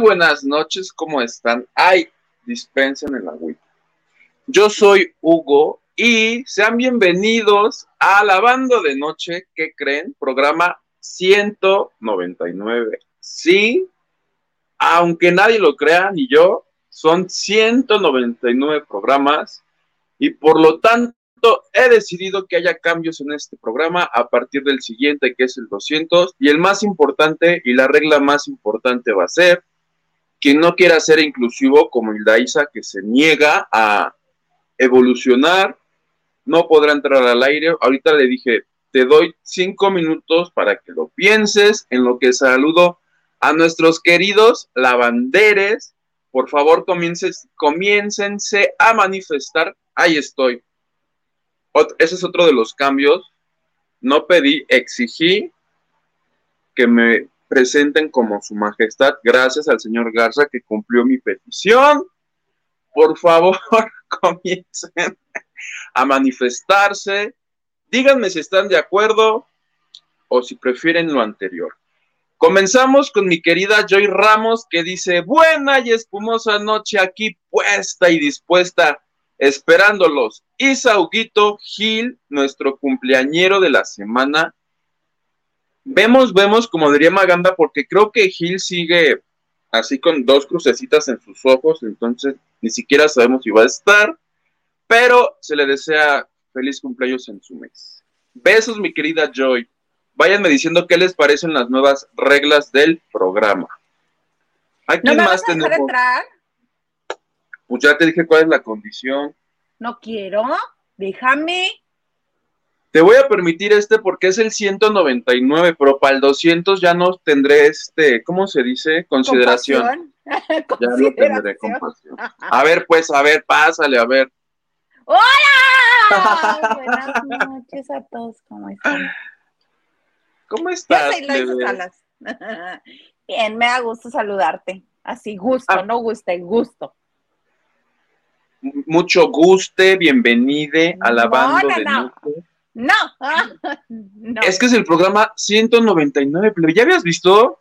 Buenas noches, ¿cómo están? Ay, dispensen el agüita. Yo soy Hugo y sean bienvenidos a Lavando de Noche, ¿qué creen? Programa 199. Sí, aunque nadie lo crea, ni yo, son 199 programas y por lo tanto he decidido que haya cambios en este programa a partir del siguiente, que es el 200, y el más importante y la regla más importante va a ser quien no quiera ser inclusivo como Isa que se niega a evolucionar, no podrá entrar al aire. Ahorita le dije, te doy cinco minutos para que lo pienses, en lo que saludo a nuestros queridos lavanderes. Por favor, comiéncense a manifestar. Ahí estoy ese es otro de los cambios. No pedí, exigí que me presenten como su majestad, gracias al señor Garza que cumplió mi petición. Por favor, comiencen a manifestarse. Díganme si están de acuerdo o si prefieren lo anterior. Comenzamos con mi querida Joy Ramos que dice, buena y espumosa noche aquí puesta y dispuesta esperándolos. Isauguito Gil, nuestro cumpleañero de la semana. Vemos, vemos, como diría Maganda, porque creo que Gil sigue así con dos crucecitas en sus ojos, entonces ni siquiera sabemos si va a estar, pero se le desea feliz cumpleaños en su mes. Besos, mi querida Joy. Váyanme diciendo qué les parecen las nuevas reglas del programa. ¿A quién más tenemos? Entrar? Pues ya te dije cuál es la condición. No quiero, déjame. Te voy a permitir este porque es el 199, pero para el 200 ya no tendré este, ¿cómo se dice? Consideración. ya no tendré compasión. A ver, pues, a ver, pásale, a ver. ¡Hola! Buenas noches a todos, ¿cómo están? ¿Cómo estás? Bien, me da gusto saludarte. Así, gusto, ah. no guste, gusto mucho guste, bienvenide a la banda de no. No. no. Es que es el programa 199, ¿ya habías visto?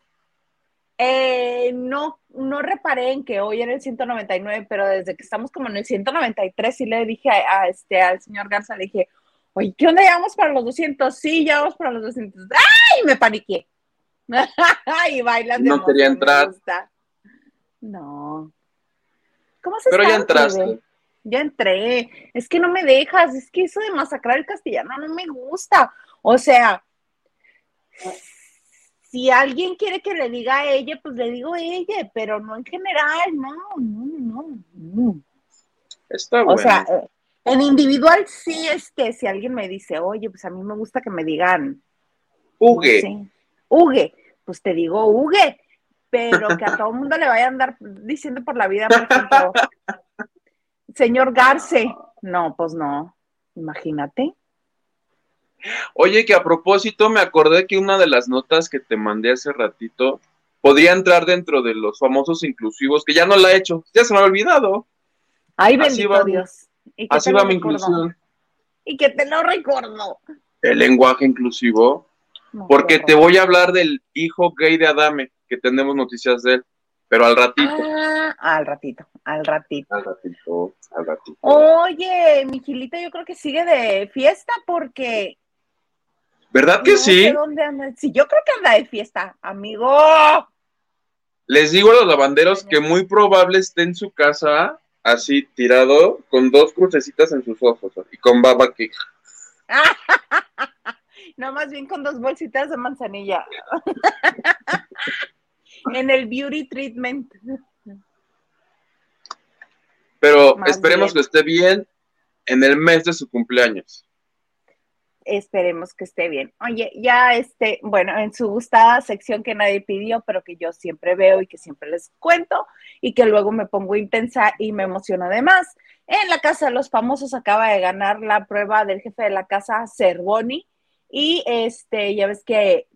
Eh, no, no reparé en que hoy era el 199, pero desde que estamos como en el 193 sí le dije a, este, al señor Garza, le dije, oye, ¿qué onda? ¿Ya vamos para los 200? Sí, ya vamos para los 200. ¡Ay! Me paniqué. y bailan No quería entrar. No. ¿Cómo se Pero ya entraste ya entré, es que no me dejas, es que eso de masacrar el castellano no me gusta. O sea, si alguien quiere que le diga a ella, pues le digo a ella, pero no en general, no, no, no. Está bueno. O sea, eh, en individual sí es que si alguien me dice, oye, pues a mí me gusta que me digan. Hugue. Hugue, pues te digo Hugue, pero que a todo el mundo le vaya a andar diciendo por la vida, por ejemplo, Señor Garce, no, pues no, imagínate. Oye, que a propósito me acordé que una de las notas que te mandé hace ratito podría entrar dentro de los famosos inclusivos, que ya no la he hecho, ya se me ha olvidado. Ay, bendito Dios. así va mi inclusión. Y que te lo recuerdo. El lenguaje inclusivo. porque te voy a hablar del hijo gay de Adame, que tenemos noticias de él. Pero al ratito. Ah, al ratito, al ratito. Al ratito, al ratito. Oye, mi Gilita yo creo que sigue de fiesta porque... ¿Verdad que sí? dónde anda. Sí, yo creo que anda de fiesta, amigo. Les digo a los lavanderos que muy probable esté en su casa así tirado con dos crucecitas en sus ojos y con baba que... no, más bien con dos bolsitas de manzanilla. en el beauty treatment. Pero esperemos que esté bien en el mes de su cumpleaños. Esperemos que esté bien. Oye, ya este, bueno, en su gustada sección que nadie pidió, pero que yo siempre veo y que siempre les cuento y que luego me pongo intensa y me emociono además. En la Casa de los Famosos acaba de ganar la prueba del jefe de la casa, Cervoni, y este, ya ves que...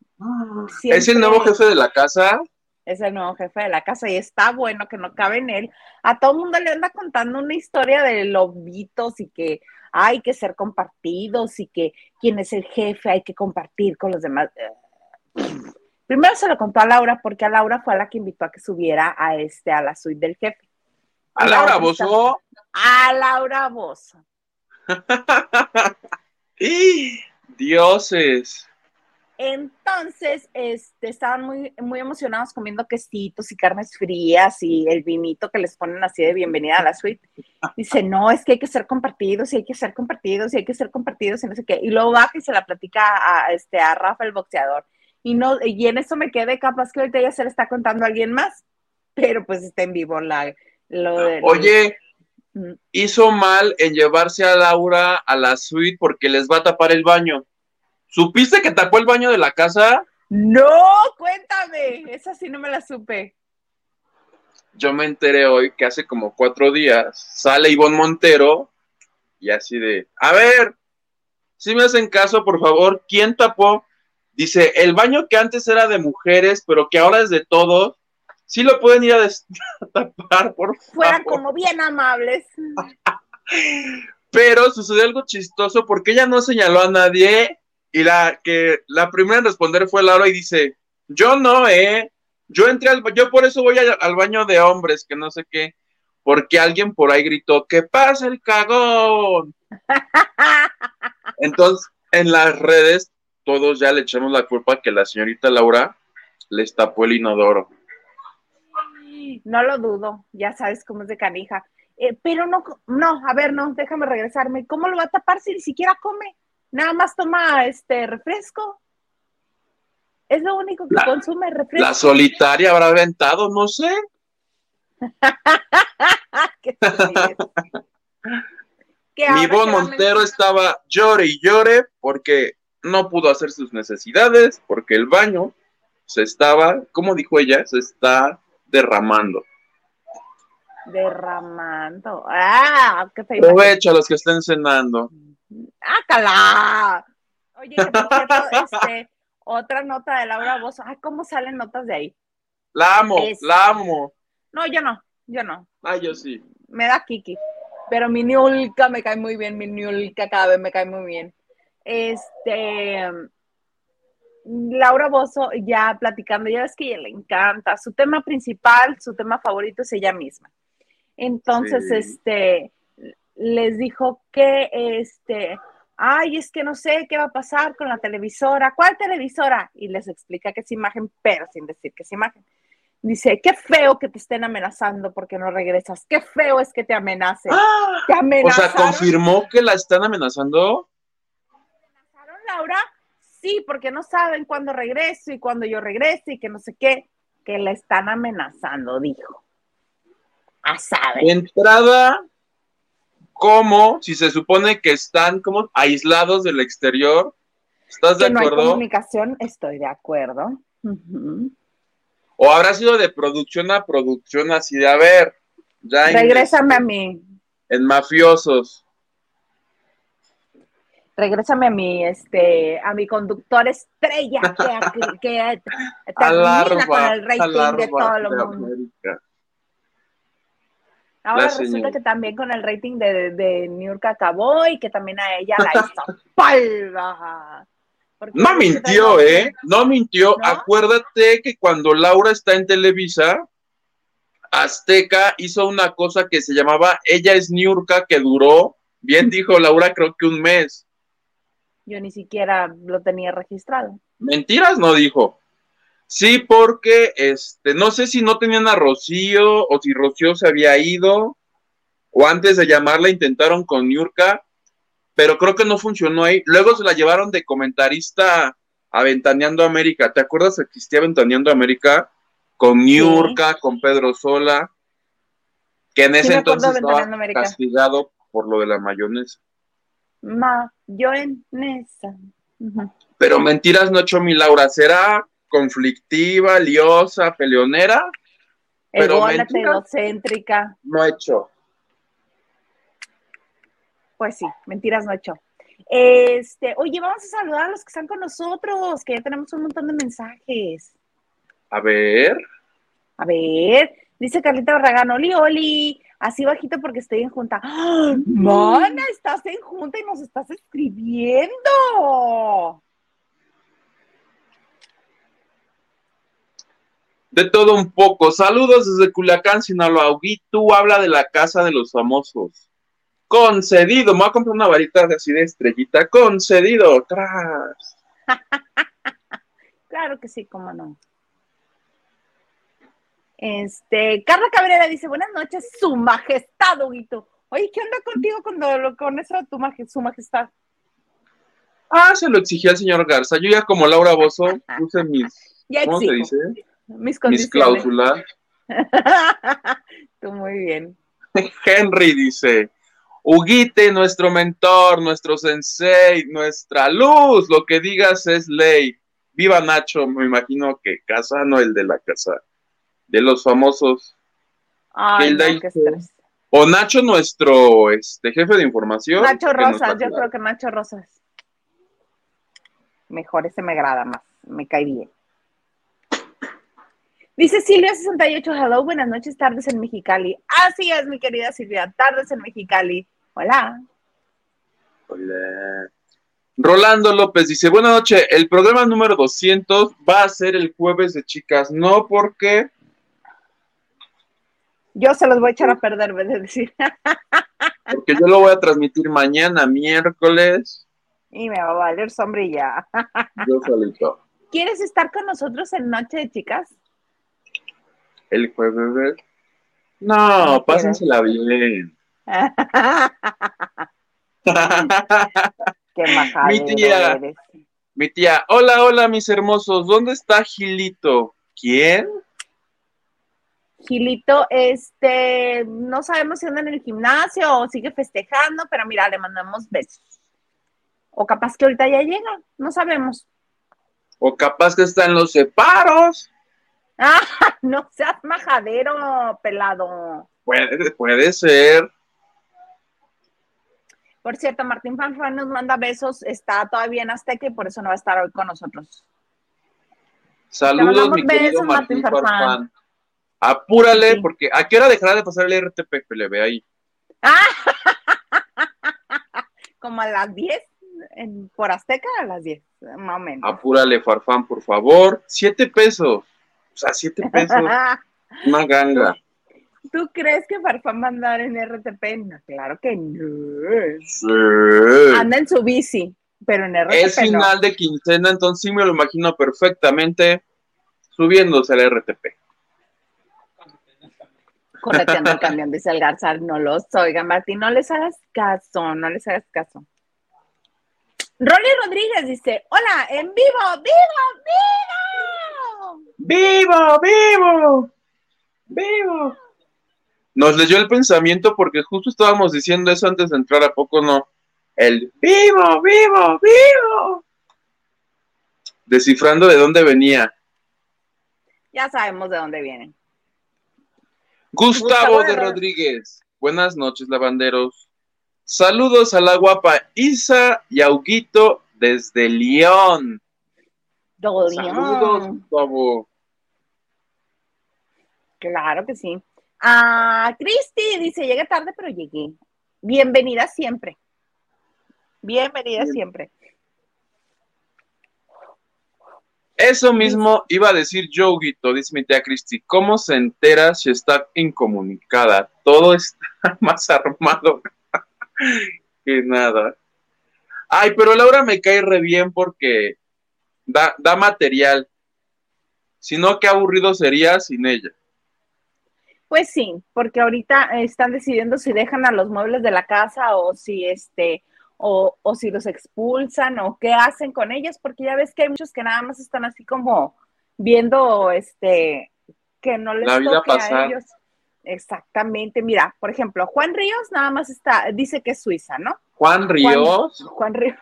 ¿Es el nuevo jefe de la casa? Es el nuevo jefe de la casa y está bueno que no cabe en él. A todo el mundo le anda contando una historia de lobitos y que hay que ser compartidos y que quien es el jefe hay que compartir con los demás. Primero se lo contó a Laura porque a Laura fue a la que invitó a que subiera a este a la suite del jefe. ¿A Laura Bozo? A Laura Bozo. Dioses. Entonces, este, estaban muy, muy emocionados comiendo quesitos y carnes frías y el vinito que les ponen así de bienvenida a la suite. Dice, no, es que hay que ser compartidos y hay que ser compartidos y hay que ser compartidos y no sé qué. Y luego baja y se la platica a, este, a Rafa, el boxeador. Y, no, y en eso me quedé capaz que ahorita ya se le está contando a alguien más, pero pues está en vivo la, lo de... Oye, hizo mal en llevarse a Laura a la suite porque les va a tapar el baño. ¿Supiste que tapó el baño de la casa? No, cuéntame. Esa sí no me la supe. Yo me enteré hoy que hace como cuatro días sale Ivonne Montero y así de, a ver, si me hacen caso, por favor, ¿quién tapó? Dice, el baño que antes era de mujeres, pero que ahora es de todos, sí lo pueden ir a, tapar, por favor. Fueran como bien amables. pero sucedió algo chistoso porque ella no señaló a nadie y la que la primera en responder fue Laura y dice, yo no, eh, yo entré al, yo por eso voy al, baño de hombres, que no sé qué, porque alguien por ahí gritó, que pasa el cagón. Entonces, en las redes, todos ya le echamos la culpa que la señorita Laura les tapó el inodoro. No lo dudo, ya sabes cómo es de canija. Eh, pero no, no, a ver, no, déjame regresarme. ¿Cómo lo va a tapar si ni siquiera come? Nada más toma este refresco. Es lo único que consume refresco. La solitaria habrá aventado, no sé. Mi bon Montero estaba llore y llore porque no pudo hacer sus necesidades, porque el baño se estaba, como dijo ella, se está derramando. Derramando. Ah, qué feo. Aprovecha a los que estén cenando. ¡Ácala! Oye, este, otra nota de Laura Bozo. Ay, ¿cómo salen notas de ahí? La amo, la amo. No, yo no, yo no. Ah, yo sí. Me da Kiki. Pero mi Niulka me cae muy bien, mi Niulka cada vez me cae muy bien. Este. Laura Bozo ya platicando, ya ves que ella le encanta. Su tema principal, su tema favorito es ella misma. Entonces, este les dijo que, este, ay, es que no sé qué va a pasar con la televisora. ¿Cuál televisora? Y les explica que es imagen, pero sin decir que es imagen. Dice, qué feo que te estén amenazando porque no regresas. Qué feo es que te amenacen. ¡Ah! ¿Te? O sea, ¿confirmó que la están amenazando? ¿Amenazaron, Laura? Sí, porque no saben cuándo regreso y cuándo yo regreso y que no sé qué. Que la están amenazando, dijo. A saber. Entrada, ¿Cómo? Si se supone que están como aislados del exterior. ¿Estás de acuerdo? No hay comunicación, estoy de acuerdo. O habrá sido de producción a producción así de, a ver, ya Regrésame a mí. En mafiosos. Regrésame a mi, este, a mi conductor estrella que, que, termina con el rating de todo el mundo. Ahora resulta que también con el rating de, de, New York acabó y que también a ella la hizo. No mintió, ¿eh? No mintió. Acuérdate que cuando Laura está en Televisa, Azteca hizo una cosa que se llamaba Ella es Niurka, que duró, bien dijo Laura, creo que un mes. Yo ni siquiera lo tenía registrado. Mentiras no dijo. Sí, porque este, no sé si no tenían a Rocío o si Rocío se había ido o antes de llamarla intentaron con Niurka, pero creo que no funcionó ahí. Luego se la llevaron de comentarista a Ventaneando América. ¿Te acuerdas que existía Ventaneando América? Con Niurka, con Pedro Sola, que en ese entonces estaba castigado por lo de la mayonesa. Mayonesa. Pero mentiras no echó mi Laura. ¿Será conflictiva, liosa, peleonera. Pero egocéntrica. No hecho. Pues sí, mentiras no hecho. Este, oye, vamos a saludar a los que están con nosotros, que ya tenemos un montón de mensajes. A ver. A ver, dice Carlita Barragán, Oli, Oli, así bajito porque estoy en junta. ¡Ah! Mana, estás en junta y nos estás escribiendo. De todo un poco. Saludos desde Culiacán, Sinaloa. Tú habla de la casa de los famosos. Concedido. Me voy a comprar una varita de así de estrellita. Concedido. Tras. claro que sí, cómo no. Este, Carla Cabrera dice, buenas noches, su majestad, Huguito. Oye, ¿qué onda contigo con, con eso de tu su majestad? Ah, se lo exigía el señor Garza. Yo ya como Laura Bozo puse mis, ¿cómo se dice? Mis, mis cláusulas. Tú muy bien. Henry dice, Huguite, nuestro mentor, nuestro sensei, nuestra luz, lo que digas es ley. Viva Nacho, me imagino que casa, no el de la casa, de los famosos. Ay, no, o Nacho, nuestro este, jefe de información. Nacho Rosas, yo creo que Nacho Rosas. Mejor, ese me agrada más, me cae bien. Dice Silvia68, hello, buenas noches, tardes en Mexicali. Así es, mi querida Silvia, tardes en Mexicali. Hola. Hola. Rolando López dice, buenas noches, el programa número 200 va a ser el jueves de chicas, no porque... Yo se los voy a echar a perder, de decir. porque yo lo voy a transmitir mañana, miércoles. Y me va a valer sombrilla. yo solito. ¿Quieres estar con nosotros en Noche de Chicas? El jueves. No, pásensela bien. Qué. Mi tía, mi tía, hola, hola, mis hermosos, ¿dónde está Gilito? ¿Quién? Gilito, este, no sabemos si anda en el gimnasio o sigue festejando, pero mira, le mandamos besos. O capaz que ahorita ya llega, no sabemos. O capaz que está en los separos. Ah, no seas majadero, pelado. Puede, puede ser. Por cierto, Martín Fanfan nos manda besos, está todavía en Azteca y por eso no va a estar hoy con nosotros. Saludos, mi querido Martín, Farfán. Apúrale, porque ¿a qué hora dejará de pasar el RTP que le ve ahí? Como a las 10, por Azteca a las 10, más o menos. Apúrale, Farfán, por favor. Siete pesos. O sea, siete pesos. una ganga. ¿Tú crees que Farfán va a andar en RTP? No, claro que no. Sí. Anda en su bici, pero en RTP. Es final de quincena, entonces sí me lo imagino perfectamente subiéndose al RTP. Correteando el camión, dice el Garzar, no los oiga, Martín, no les hagas caso, no les hagas caso. Rolly Rodríguez dice, hola, en vivo, vivo, vivo. Vivo, vivo, vivo. Nos leyó el pensamiento porque justo estábamos diciendo eso antes de entrar, ¿a poco no? El vivo, vivo, vivo. Descifrando de dónde venía. Ya sabemos de dónde vienen. Gustavo, de Rodríguez. Buenas noches, lavanderos. Saludos a la guapa Isa y Auguito desde León. Saludos, Gustavo. Claro que sí. Ah, Cristi dice, llegué tarde, pero llegué. Bienvenida siempre. Bienvenida siempre. Eso mismo iba a decir yo, Guito, dice mi tía Cristi. ¿Cómo se entera si está incomunicada? Todo está más armado que nada. Ay, pero Laura me cae re bien porque da, da material. Si no, qué aburrido sería sin ella. Pues sí, porque ahorita están decidiendo si dejan a los muebles de la casa o si este o, o, si los expulsan o qué hacen con ellos, porque ya ves que hay muchos que nada más están así como viendo este que no les toque a ellos. Exactamente, mira, por ejemplo, Juan Ríos nada más está, dice que es Suiza, ¿no? Juan Ríos. Juan Ríos.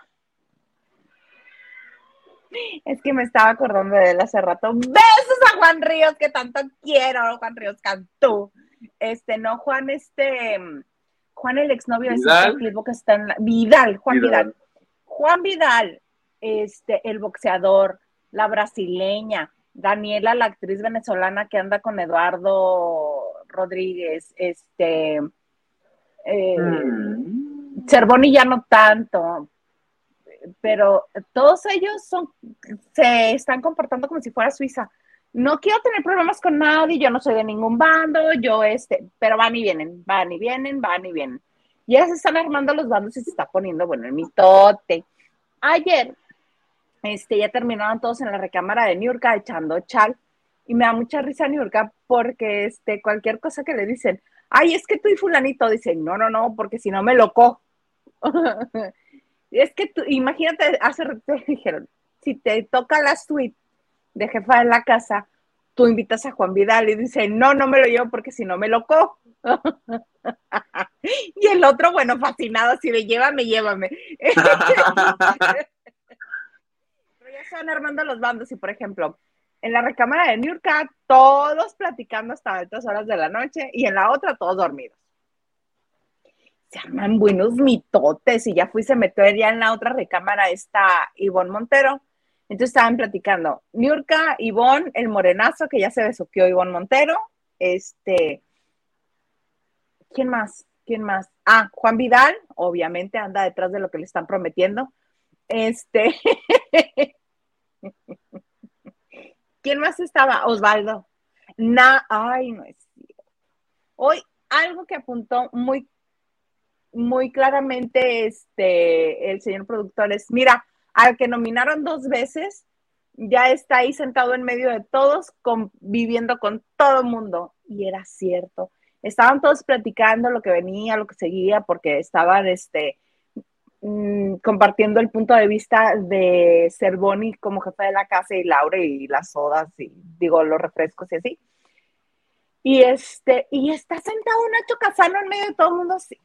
Es que me estaba acordando de él hace rato. Besos a Juan Ríos, que tanto quiero, Juan Ríos Cantú. Este, no, Juan, este, Juan el exnovio Vidal. de que está en la, Vidal, Juan Vidal. Juan Vidal, este, el boxeador, la brasileña, Daniela, la actriz venezolana que anda con Eduardo Rodríguez, este, eh, Mm. Cervoni ya no tanto, pero todos ellos son, se están comportando como si fuera Suiza. no quiero tener problemas con nadie, yo no soy de ningún bando, yo este, pero van y vienen, van y vienen, van y vienen. Y ya se están armando los bandos y se está poniendo, bueno, el mitote. Ayer, este, ya terminaron todos en la recámara de Niurka echando chal. Y me da mucha risa Niurka porque este, cualquier cosa que le dicen, ay, es que tú y fulanito, dicen, no, no, no, porque si no me loco. es que tú, imagínate, hace rato dijeron, si te toca la suite de jefa de la casa, tú invitas a Juan Vidal y dice, no, no me lo llevo porque si no me loco. y el otro, bueno, fascinado, si me llévame, llévame. Pero ya se van armando los bandos y, por ejemplo, en la recámara de New York, todos platicando hasta altas horas de la noche y en la otra todos dormidos. Se arman buenos mitotes y ya fui, se metió ya en la otra recámara está Ivonne Montero entonces estaban platicando, Niurka, Ivonne, el morenazo, que ya se besuqueó Ivonne Montero, este, ¿quién más? ¿Quién más? Ah, Juan Vidal, obviamente anda detrás de lo que le están prometiendo. Este, ¿quién más estaba? Osvaldo. Na, ay, no es Hoy, algo que apuntó muy, muy claramente este, el señor productor es, mira, al que nominaron dos veces, ya está ahí sentado en medio de todos, conviviendo con todo el mundo. Y era cierto. Estaban todos platicando lo que venía, lo que seguía, porque estaban este, mm, compartiendo el punto de vista de Cervoni como jefe de la casa y Laura y las sodas y digo los refrescos y así. Y este, y está sentado Nacho Casano en medio de todo el mundo así,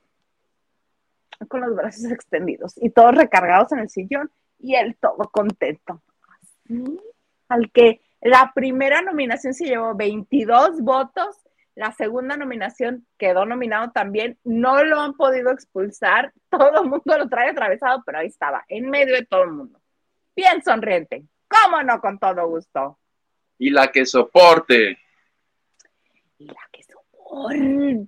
con los brazos extendidos y todos recargados en el sillón y él todo contento. Al que la primera nominación se llevó 22 votos, la segunda nominación quedó nominado también, no lo han podido expulsar, todo el mundo lo trae atravesado, pero ahí estaba, en medio de todo el mundo. Bien sonriente, cómo no, con todo gusto. Y la que soporte. Y la que soporte,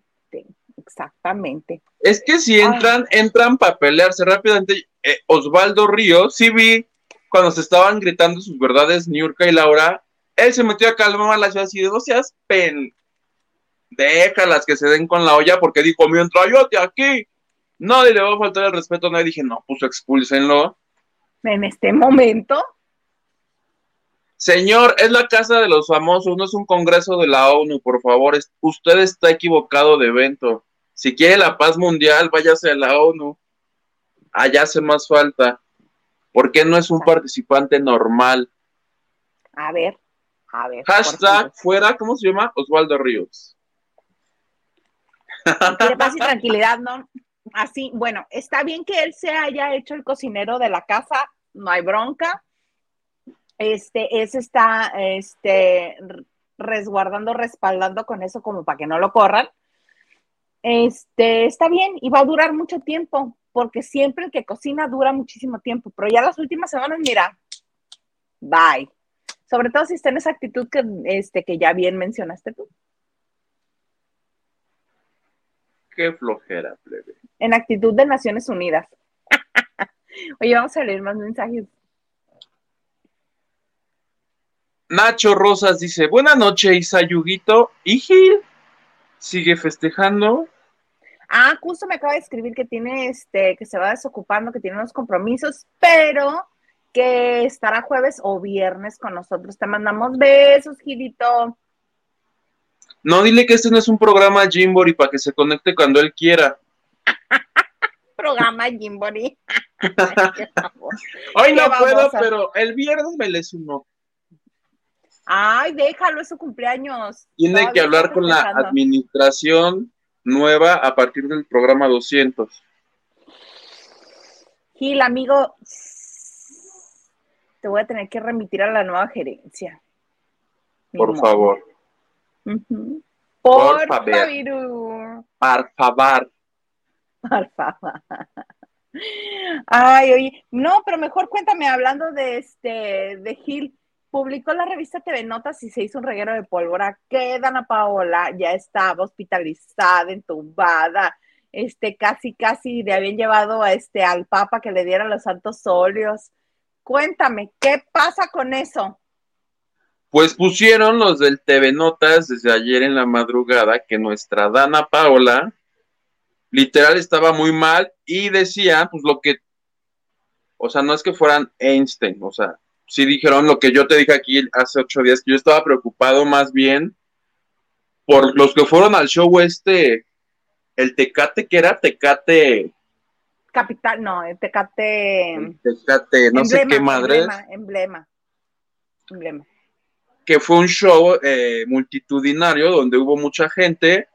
exactamente. Es que si entran, entran para pelearse rápidamente. Eh, Osvaldo Ríos, sí vi cuando se estaban gritando sus verdades, Niurka y Laura, él se metió a calmar a la ciudad y no seas pen, déjalas que se den con la olla porque dijo, mientras yo te aquí, nadie le va a faltar el respeto, nadie dije, no, pues expúlsenlo. En este momento. Señor, es la casa de los famosos, no es un congreso de la ONU, por favor, usted está equivocado de evento. Si quiere la paz mundial, váyase a la ONU allá hace más falta. ¿Por qué no es un participante normal? A ver, a ver. Hashtag fuera, ¿cómo se llama? Osvaldo Ríos. Quiere paz y tranquilidad, ¿no? Así, bueno, está bien que él se haya hecho el cocinero de la casa, no hay bronca. Este, ese está, este, resguardando, respaldando con eso como para que no lo corran. Este, está bien y va a durar mucho tiempo porque siempre el que cocina dura muchísimo tiempo, pero ya las últimas semanas, mira, bye. Sobre todo si está en esa actitud que, este, que ya bien mencionaste tú. Qué flojera, plebe. En actitud de Naciones Unidas. Oye, vamos a leer más mensajes. Nacho Rosas dice, buena noche, Isa Yuguito. ¿Y Gil? ¿Sigue festejando? Ah, justo me acaba de escribir que tiene este, que se va desocupando, que tiene unos compromisos, pero que estará jueves o viernes con nosotros. Te mandamos besos, Gilito. No, dile que este no es un programa Jimbori para que se conecte cuando él quiera. programa Jimbori. Hoy no puedo, pero el viernes me les uno. Ay, déjalo, es su cumpleaños. Tiene que hablar con la administración nueva a partir del programa 200. Gil, amigo, te voy a tener que remitir a la nueva gerencia. Por favor. Por, favor. Por favor. Por favor. Ay, oye, no, pero mejor cuéntame, hablando de este, de Gil, publicó la revista TV Notas y se hizo un reguero de pólvora que Dana Paola ya estaba hospitalizada, entubada, este, casi, casi le habían llevado a este, al Papa que le diera los santos óleos. Cuéntame, ¿qué pasa con eso? Pues pusieron los del TV Notas desde ayer en la madrugada que nuestra Dana Paola literal estaba muy mal y decía, pues lo que, o sea, no es que fueran Einstein, o sea, sí dijeron lo que yo te dije aquí hace ocho días, que yo estaba preocupado más bien por los que fueron al show este, el Tecate, que era Tecate. Capital, no, el Tecate. tecate, no sé qué madre. Emblema, emblema, Que fue un show eh, multitudinario donde hubo mucha gente.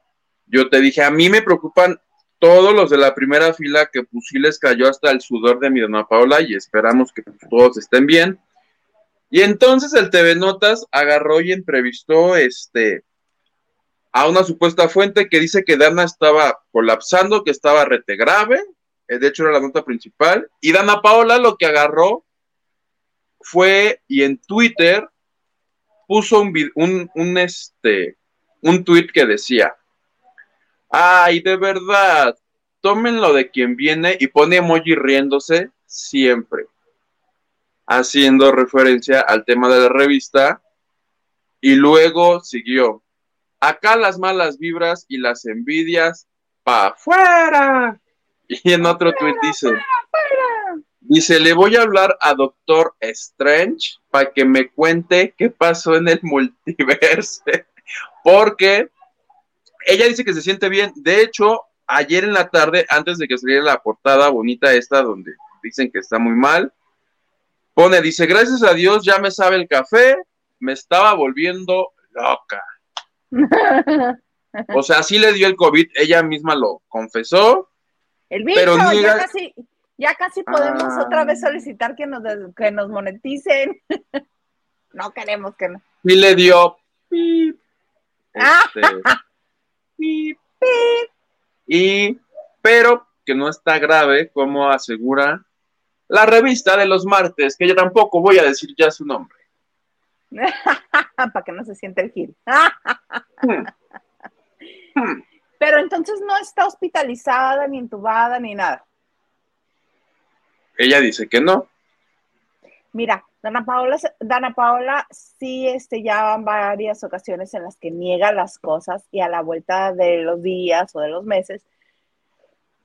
Yo te dije, a mí me preocupan todos los de la primera fila que pues sí les cayó hasta el sudor de mi dona Paola y esperamos que todos estén bien. Y entonces el TV Notas agarró y entrevistó este a una supuesta fuente que dice que Dana estaba colapsando, que estaba rete grave, eh, de hecho era la nota principal, y Dana Paola lo que agarró fue y en Twitter puso un, un, un este un tweet que decía, ay, de verdad, tómenlo de quien viene y pone emoji riéndose siempre haciendo referencia al tema de la revista. Y luego siguió, acá las malas vibras y las envidias, pa' afuera. Y en otro tuit dice, dice, le voy a hablar a Doctor Strange para que me cuente qué pasó en el multiverso. Porque ella dice que se siente bien. De hecho, ayer en la tarde, antes de que saliera la portada bonita esta, donde dicen que está muy mal, Pone, dice, gracias a Dios ya me sabe el café, me estaba volviendo loca. o sea, sí le dio el COVID, ella misma lo confesó. El bicho, pero ya casi, ya casi podemos ah. otra vez solicitar que nos, que nos moneticen. no queremos que no. Sí le dio ah. este, Y, pero que no está grave, como asegura la revista de los martes, que yo tampoco voy a decir ya su nombre. Para que no se siente el gil. Pero entonces no está hospitalizada, ni intubada, ni nada. Ella dice que no. Mira, Dana Paola, Dana Paola sí este, ya van varias ocasiones en las que niega las cosas y a la vuelta de los días o de los meses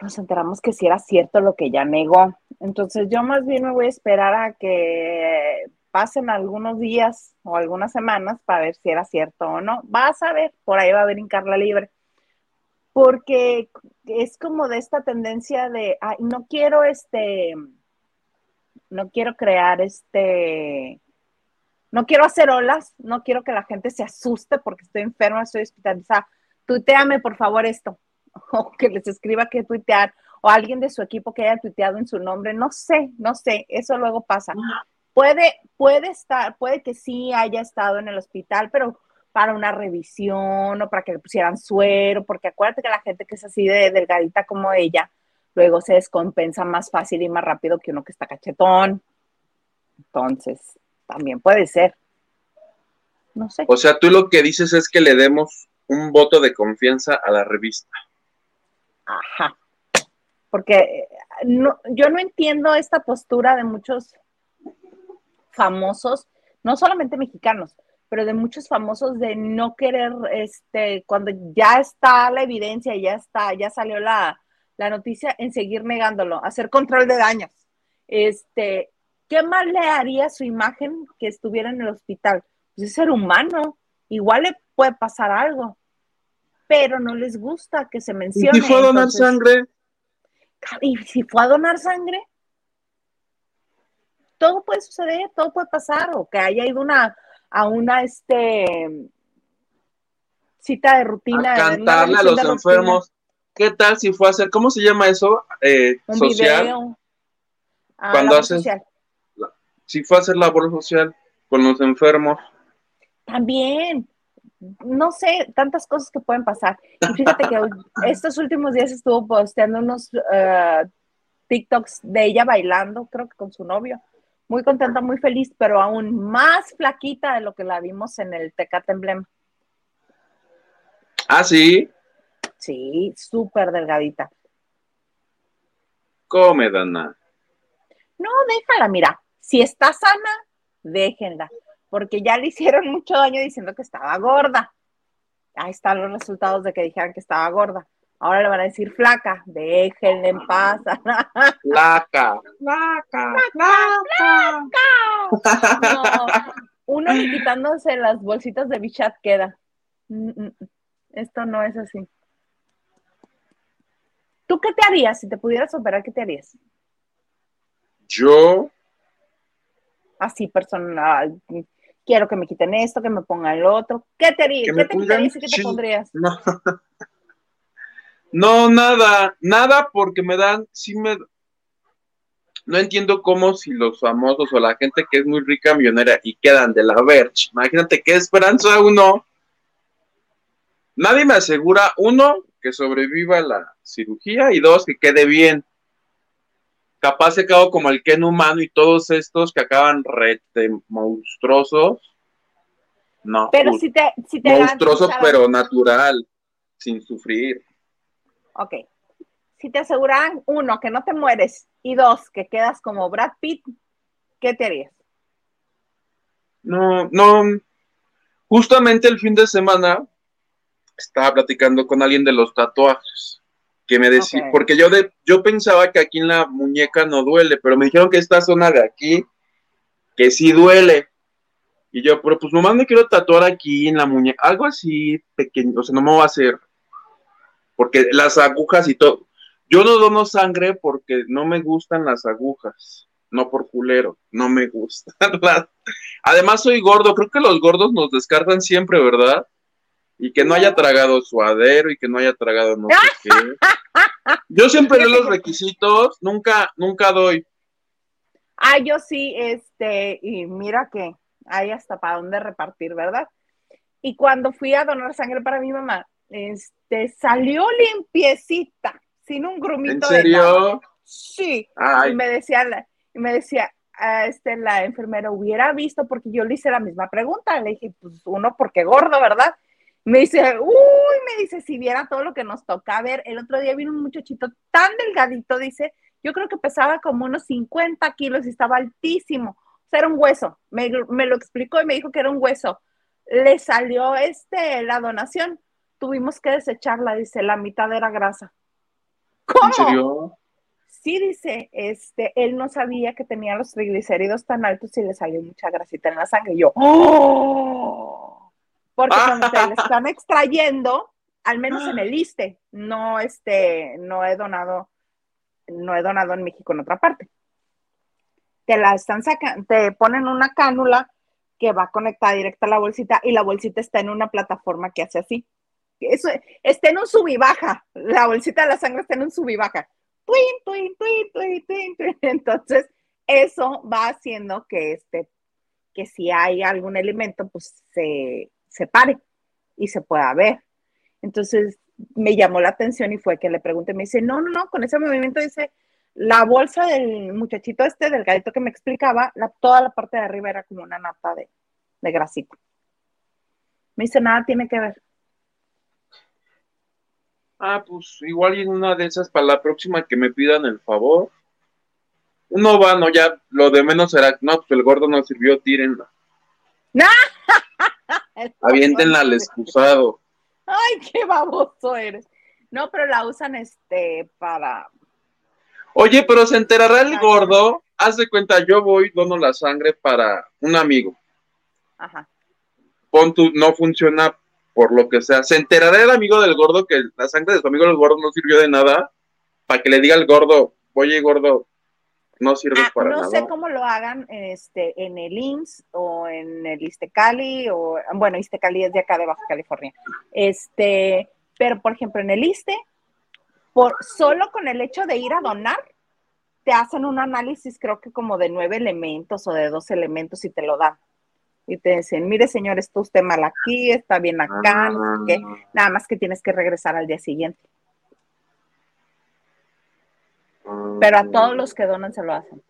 nos enteramos que sí era cierto lo que ella negó. Entonces yo más bien me voy a esperar a que pasen algunos días o algunas semanas para ver si era cierto o no. Vas a ver, por ahí va a brincar la libre. Porque es como de esta tendencia de, ay, no quiero este, no quiero crear este, no quiero hacer olas, no quiero que la gente se asuste porque estoy enferma, estoy hospitalizada. Tuiteame, por favor, esto o que les escriba que tuitear, o alguien de su equipo que haya tuiteado en su nombre, no sé, no sé, eso luego pasa. Puede, puede estar, puede que sí haya estado en el hospital, pero para una revisión o para que le pusieran suero, porque acuérdate que la gente que es así de delgadita como ella, luego se descompensa más fácil y más rápido que uno que está cachetón. Entonces, también puede ser. No sé. O sea, tú lo que dices es que le demos un voto de confianza a la revista. Ajá. Porque eh, no, yo no entiendo esta postura de muchos famosos, no solamente mexicanos, pero de muchos famosos de no querer, este, cuando ya está la evidencia, ya está, ya salió la, la noticia, en seguir negándolo, hacer control de daños. Este, ¿qué más le haría su imagen que estuviera en el hospital? Pues es ser humano, igual le puede pasar algo pero no les gusta que se mencione. ¿Y si fue a donar sangre? ¿Y si fue a donar sangre? Todo puede suceder, todo puede pasar, o que haya ido una, a una este, cita de rutina. A cantarle a los enfermos. ¿Qué tal si fue a hacer, cómo se llama eso? Eh, Un social. Video. Ah, Cuando haces, social. si fue a hacer labor social con los enfermos. También, no sé, tantas cosas que pueden pasar. Y fíjate que estos últimos días estuvo posteando unos uh, TikToks de ella bailando, creo que con su novio. Muy contenta, muy feliz, pero aún más flaquita de lo que la vimos en el Tecate Emblema. Ah, sí. Sí, súper delgadita. Come, Dana. No, déjala, mira. Si está sana, déjenla porque ya le hicieron mucho daño diciendo que estaba gorda. Ahí están los resultados de que dijeran que estaba gorda. Ahora le van a decir flaca, déjenle en paz. Flaca, flaca, flaca. No, uno ni quitándose las bolsitas de bichat queda. Mm, mm, mm. Esto no es así. ¿Tú qué te harías si te pudieras operar? ¿Qué te harías? Yo, Así personal. Quiero que me quiten esto, que me pongan el otro. ¿Qué te harías? ¿Qué te quitarías y qué te pondrías? no. No, nada, nada porque me dan, sí me... No entiendo cómo si los famosos o la gente que es muy rica millonera y quedan de la Verge, imagínate qué esperanza uno. Nadie me asegura, uno, que sobreviva la cirugía y dos, que quede bien. Capaz se quedó como el Ken humano y todos estos que acaban rete monstruosos. No, Pero si te, si te monstruoso pero natural, sin sufrir. Ok. Si te aseguran, uno, que no te mueres, y dos, que quedas como Brad Pitt, ¿qué te harías? No, no. Justamente el fin de semana estaba platicando con alguien de los tatuajes. Que me decía, porque yo de, yo pensaba que aquí en la muñeca no duele, pero me dijeron que esta zona de aquí, que sí duele. Y yo, pero pues nomás me quiero tatuar aquí en la muñeca, algo así pequeño, o sea, no me va a hacer. Porque las agujas y todo. Yo no dono sangre porque no me gustan las agujas, no por culero, no me gustan las. Además soy gordo, creo que los gordos nos descartan siempre, ¿verdad? Y que no haya tragado suadero y que no haya tragado no sé qué. Yo siempre leo los requisitos, nunca, nunca doy. Ah, yo sí, este, y mira que hay hasta para dónde repartir, ¿verdad? Y cuando fui a donar sangre para mi mamá, este, salió limpiecita, sin un ¿En grumito de nada. serio? Sí, y me decía, y me decía, a este, la enfermera hubiera visto, porque yo le hice la misma pregunta, le dije, pues uno, porque gordo, ¿verdad? Me dice, uy, me dice, si viera todo lo que nos toca ver, el otro día vino un muchachito tan delgadito, dice, yo creo que pesaba como unos 50 kilos y estaba altísimo, o sea, era un hueso, me, me lo explicó y me dijo que era un hueso. Le salió este, la donación, tuvimos que desecharla, dice, la mitad era grasa. ¿Cómo? ¿en serio? Sí, dice, este, él no sabía que tenía los triglicéridos tan altos y le salió mucha grasita en la sangre. Y yo, ¡oh! Porque cuando te están extrayendo, al menos en el ISTE, no, este, no he donado, no he donado en México en otra parte. Te la están sacando, te ponen una cánula que va conectada directa a la bolsita y la bolsita está en una plataforma que hace así. Eso, está en un sub y baja. La bolsita de la sangre está en un sub y baja. Twin, twin, twin, twin, twin, twin. Entonces, eso va haciendo que este, que si hay algún elemento, pues se, se pare y se pueda ver. Entonces, me llamó la atención y fue que le pregunté, me dice, no, no, no, con ese movimiento dice, la bolsa del muchachito este, del gatito que me explicaba, la, toda la parte de arriba era como una nata de, de grasita. Me dice, nada tiene que ver. Ah, pues igual y en una de esas para la próxima que me pidan el favor. Uno va, no, ya lo de menos será, no, pues el gordo no sirvió, tírenla. Aviéntenla al excusado. Ay, qué baboso eres. No, pero la usan este para. Oye, pero se enterará el gordo. Haz de cuenta, yo voy, dono la sangre para un amigo. Ajá. Pon tu, no funciona por lo que sea. Se enterará el amigo del gordo que la sangre de su amigo del gordo no sirvió de nada. Para que le diga al gordo, oye, gordo, no sirves Ah, para no nada. sé cómo lo hagan este, en el IMSS o en el Istecali, o bueno, Istecali es de acá de Baja California. Este, pero por ejemplo, en el ISTE, por, solo con el hecho de ir a donar, te hacen un análisis, creo que como de nueve elementos o de dos elementos y te lo dan. Y te dicen, mire señor, está usted mal aquí, está bien acá, no sé qué. Nada más que tienes que regresar al día siguiente. Pero a todos los que donan se lo hacen.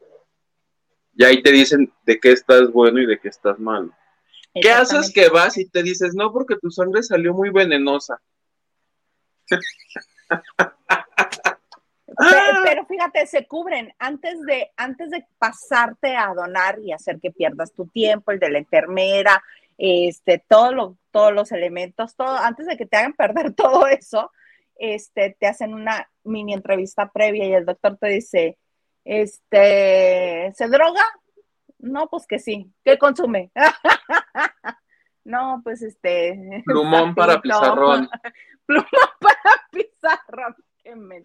Y ahí te dicen de qué estás bueno y de qué estás mal. ¿Qué haces que vas y te dices, no, porque tu sangre salió muy venenosa? Ah. Pero, fíjate, se cubren antes de, antes de pasarte a donar y hacer que pierdas tu tiempo, el de la enfermera, este, todo lo, todos los elementos, todo, antes de que te hagan perder todo eso, este, te hacen una mini entrevista previa y el doctor te dice, este, ¿se droga? No, pues que sí. ¿Qué consume? no, pues este. Plumón para pizarrón. Plumón para pizarrón. Qué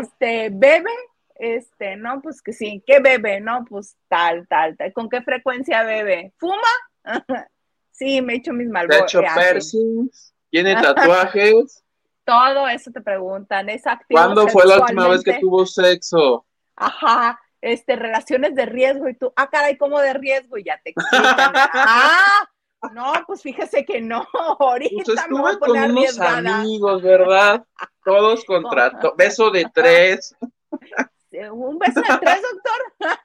Este, bebe, este, no, pues que sí. ¿Qué bebe? No, pues tal, tal, tal. ¿Con qué frecuencia bebe? ¿Fuma? sí, me he hecho mis hecho piercings, tiene tatuajes. Todo eso te preguntan, es ¿Cuándo fue la última vez que tuvo sexo? Ajá, este, relaciones de riesgo y tú, ah, caray, ¿cómo de riesgo? Y ya te ah, no, pues fíjese que no, ahorita pues estuve con unos amigos, ¿verdad? Todos contrato, beso de tres. ¿Un beso de tres, doctor?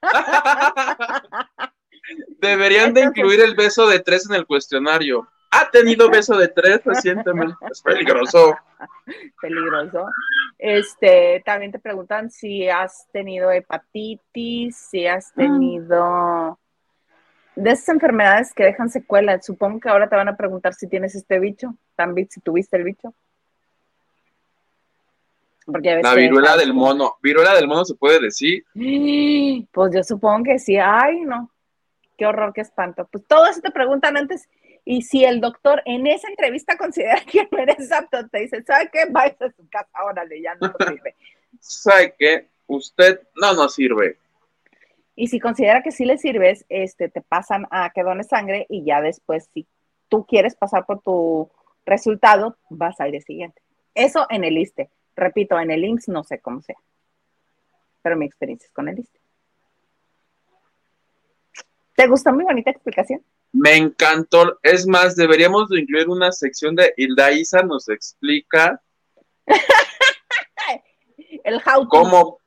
Deberían de incluir el beso de tres en el cuestionario. ¿Ha tenido beso de tres recientemente? Es peligroso. Peligroso. Este, también te preguntan si has tenido hepatitis, si has mm. tenido de esas enfermedades que dejan secuelas. Supongo que ahora te van a preguntar si tienes este bicho, también si tuviste el bicho. la viruela del mono. ¿Viruela del mono se puede decir? Pues yo supongo que sí. Ay, no. Qué horror, qué espanto. Pues todo eso te preguntan antes. Y si el doctor en esa entrevista considera que no eres apto, te dice, ¿sabe qué? Vaya a su casa, órale, ya no sirve. ¿Sabe qué? Usted no nos sirve. Y si considera que sí le sirves, este, te pasan a que dones sangre y ya después, si tú quieres pasar por tu resultado, vas al día siguiente. Eso en el ISTE. Repito, en el INSS no sé cómo sea. Pero mi experiencia es con el ISTE. ¿Te gustó mi bonita explicación? Me encantó. Es más, deberíamos de incluir una sección de Hilda Isa nos explica el how cómo,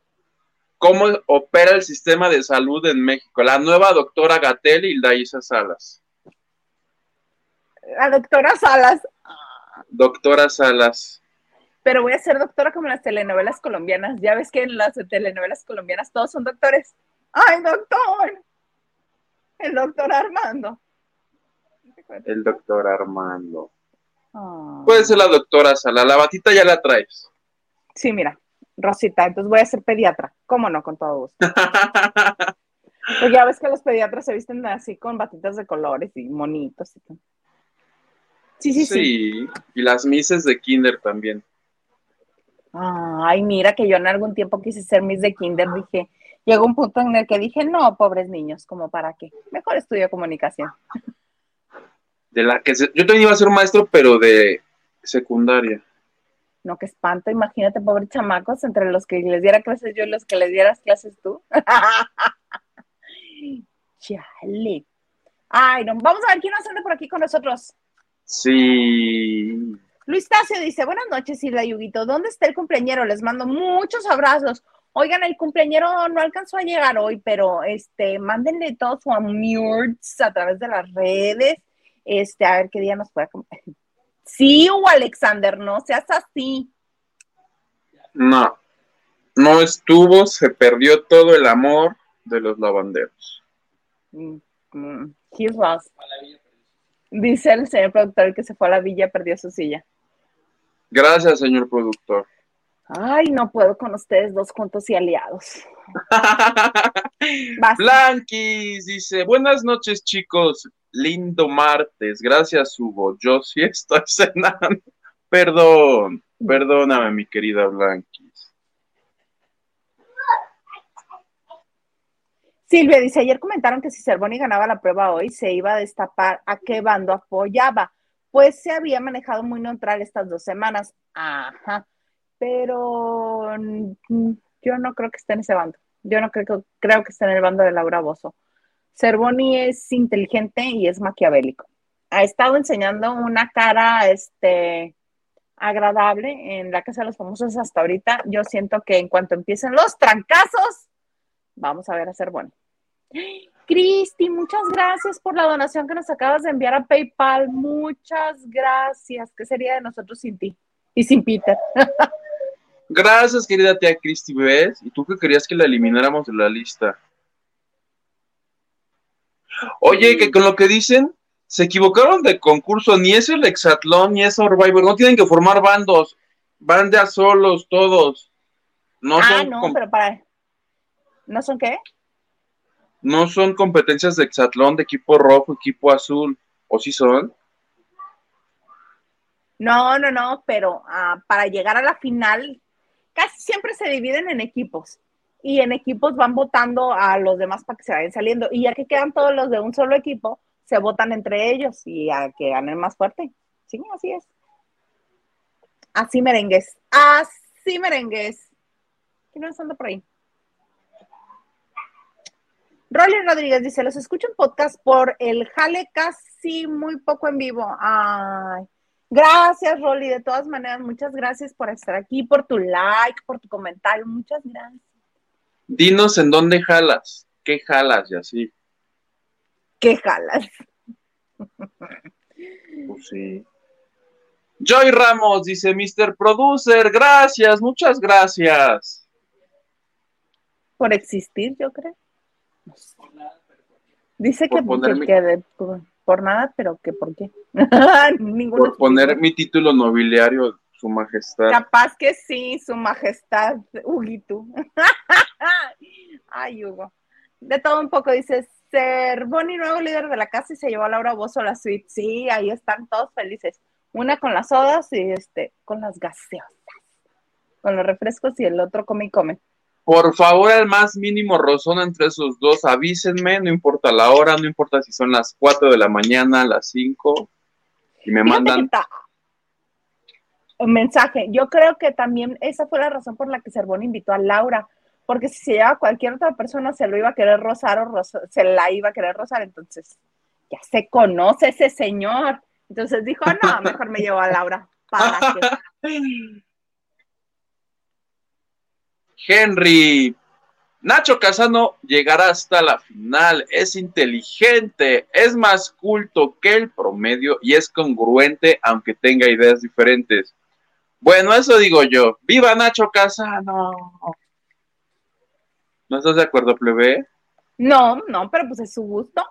cómo opera el sistema de salud en México. La nueva doctora Gatel Hilda Isa Salas. La doctora Salas. Doctora Salas. Pero voy a ser doctora como en las telenovelas colombianas. Ya ves que en las telenovelas colombianas todos son doctores. ¡Ay, doctor! El doctor Armando. El doctor Armando. Ah. Puede ser la doctora Sala. La batita ya la traes. Sí, mira, Rosita, entonces voy a ser pediatra. ¿Cómo no? Con todo gusto. pues ya ves que los pediatras se visten así con batitas de colores y monitos y Sí, sí, sí. Sí, y las mises de kinder también. Ay, mira que yo en algún tiempo quise ser miss de kinder, dije, llegó un punto en el que dije, no, pobres niños, como para qué, mejor estudio comunicación de la que yo también iba a ser maestro, pero de secundaria. No, qué espanto, imagínate, pobres chamacos, entre los que les diera clases yo y los que les dieras clases tú. Chale. Ay, no, vamos a ver quién nos anda por aquí con nosotros. Sí. Luis Tacio dice, buenas noches, Silvia Yuguito, ¿dónde está el cumpleañero? Les mando muchos abrazos. Oigan, el cumpleañero no alcanzó a llegar hoy, pero este, mándenle todo su amurts a través de las redes este, a ver qué día nos puede Sí, o Alexander, no seas así. No, no estuvo, se perdió todo el amor de los lavanderos. Mm, mm, Dice el señor productor que se fue a la villa, perdió su silla. Gracias, señor productor. Ay, no puedo con ustedes dos juntos y aliados. Blanquis dice, buenas noches chicos, lindo martes, gracias Hugo, yo sí estoy cenando. Perdón, perdóname mi querida Blanquis. Silvia dice, ayer comentaron que si Cervoni ganaba la prueba hoy, se iba a destapar a qué bando apoyaba. Pues se había manejado muy neutral estas dos semanas. Ajá pero yo no creo que esté en ese bando. Yo no creo, creo que esté en el bando de Laura Bozo. Cervoni es inteligente y es maquiavélico. Ha estado enseñando una cara este, agradable en la Casa de los Famosos hasta ahorita. Yo siento que en cuanto empiecen los trancazos, vamos a ver a Cervoni. Cristi, muchas gracias por la donación que nos acabas de enviar a PayPal. Muchas gracias. ¿Qué sería de nosotros sin ti? Y sin Peter. Gracias, querida tía Cristi, ¿ves? ¿Y tú qué querías que la elimináramos de la lista? Oye, que con lo que dicen, se equivocaron de concurso, ni es el Exatlón, ni es Survivor, no tienen que formar bandos, van de a solos todos. No ah, no, pero para... ¿No son qué? No son competencias de Exatlón, de equipo rojo, equipo azul, ¿o sí son? No, no, no, pero ah, para llegar a la final, casi siempre se dividen en equipos y en equipos van votando a los demás para que se vayan saliendo. Y ya que quedan todos los de un solo equipo, se votan entre ellos y a que ganen más fuerte. Sí, así es. Así merengues. Así merengues. ¿Quién no anda por ahí? Rolly Rodríguez dice, los escucho en podcast por el jale casi muy poco en vivo. Ay, gracias Rolly, de todas maneras, muchas gracias por estar aquí, por tu like, por tu comentario, muchas gracias. Dinos en dónde jalas, qué jalas y así. ¿Qué jalas? Pues sí. Joy Ramos dice, Mr. Producer, gracias, muchas gracias. Por existir, yo creo. Dice que, por, nada, pero que por qué. por poner mi título nobiliario, su majestad. Capaz que sí, su majestad, Huguito. Ay, Hugo. De todo un poco, dice, ser Bonnie, nuevo líder de la casa, y se llevó a Laura Bozo a la suite. Sí, ahí están todos felices. Una con las sodas y este, con las gaseosas. Con los refrescos y el otro come y come. Por favor, al más mínimo rozón entre esos dos, avísenme, no importa la hora, no importa si son las 4 de la mañana, las 5, y me mandan... Un mensaje. Yo creo que también esa fue la razón por la que Cervón invitó a Laura, porque si se llevaba cualquier otra persona se lo iba a querer rozar o se la iba a querer rozar, entonces ya se conoce ese señor. Entonces dijo, no, mejor me llevo a Laura. ¿Para Henry, Nacho Casano llegará hasta la final, es inteligente, es más culto que el promedio y es congruente aunque tenga ideas diferentes. Bueno, eso digo yo. ¡Viva Nacho Casano! ¿No estás de acuerdo, plebe? No, no, pero pues es su gusto.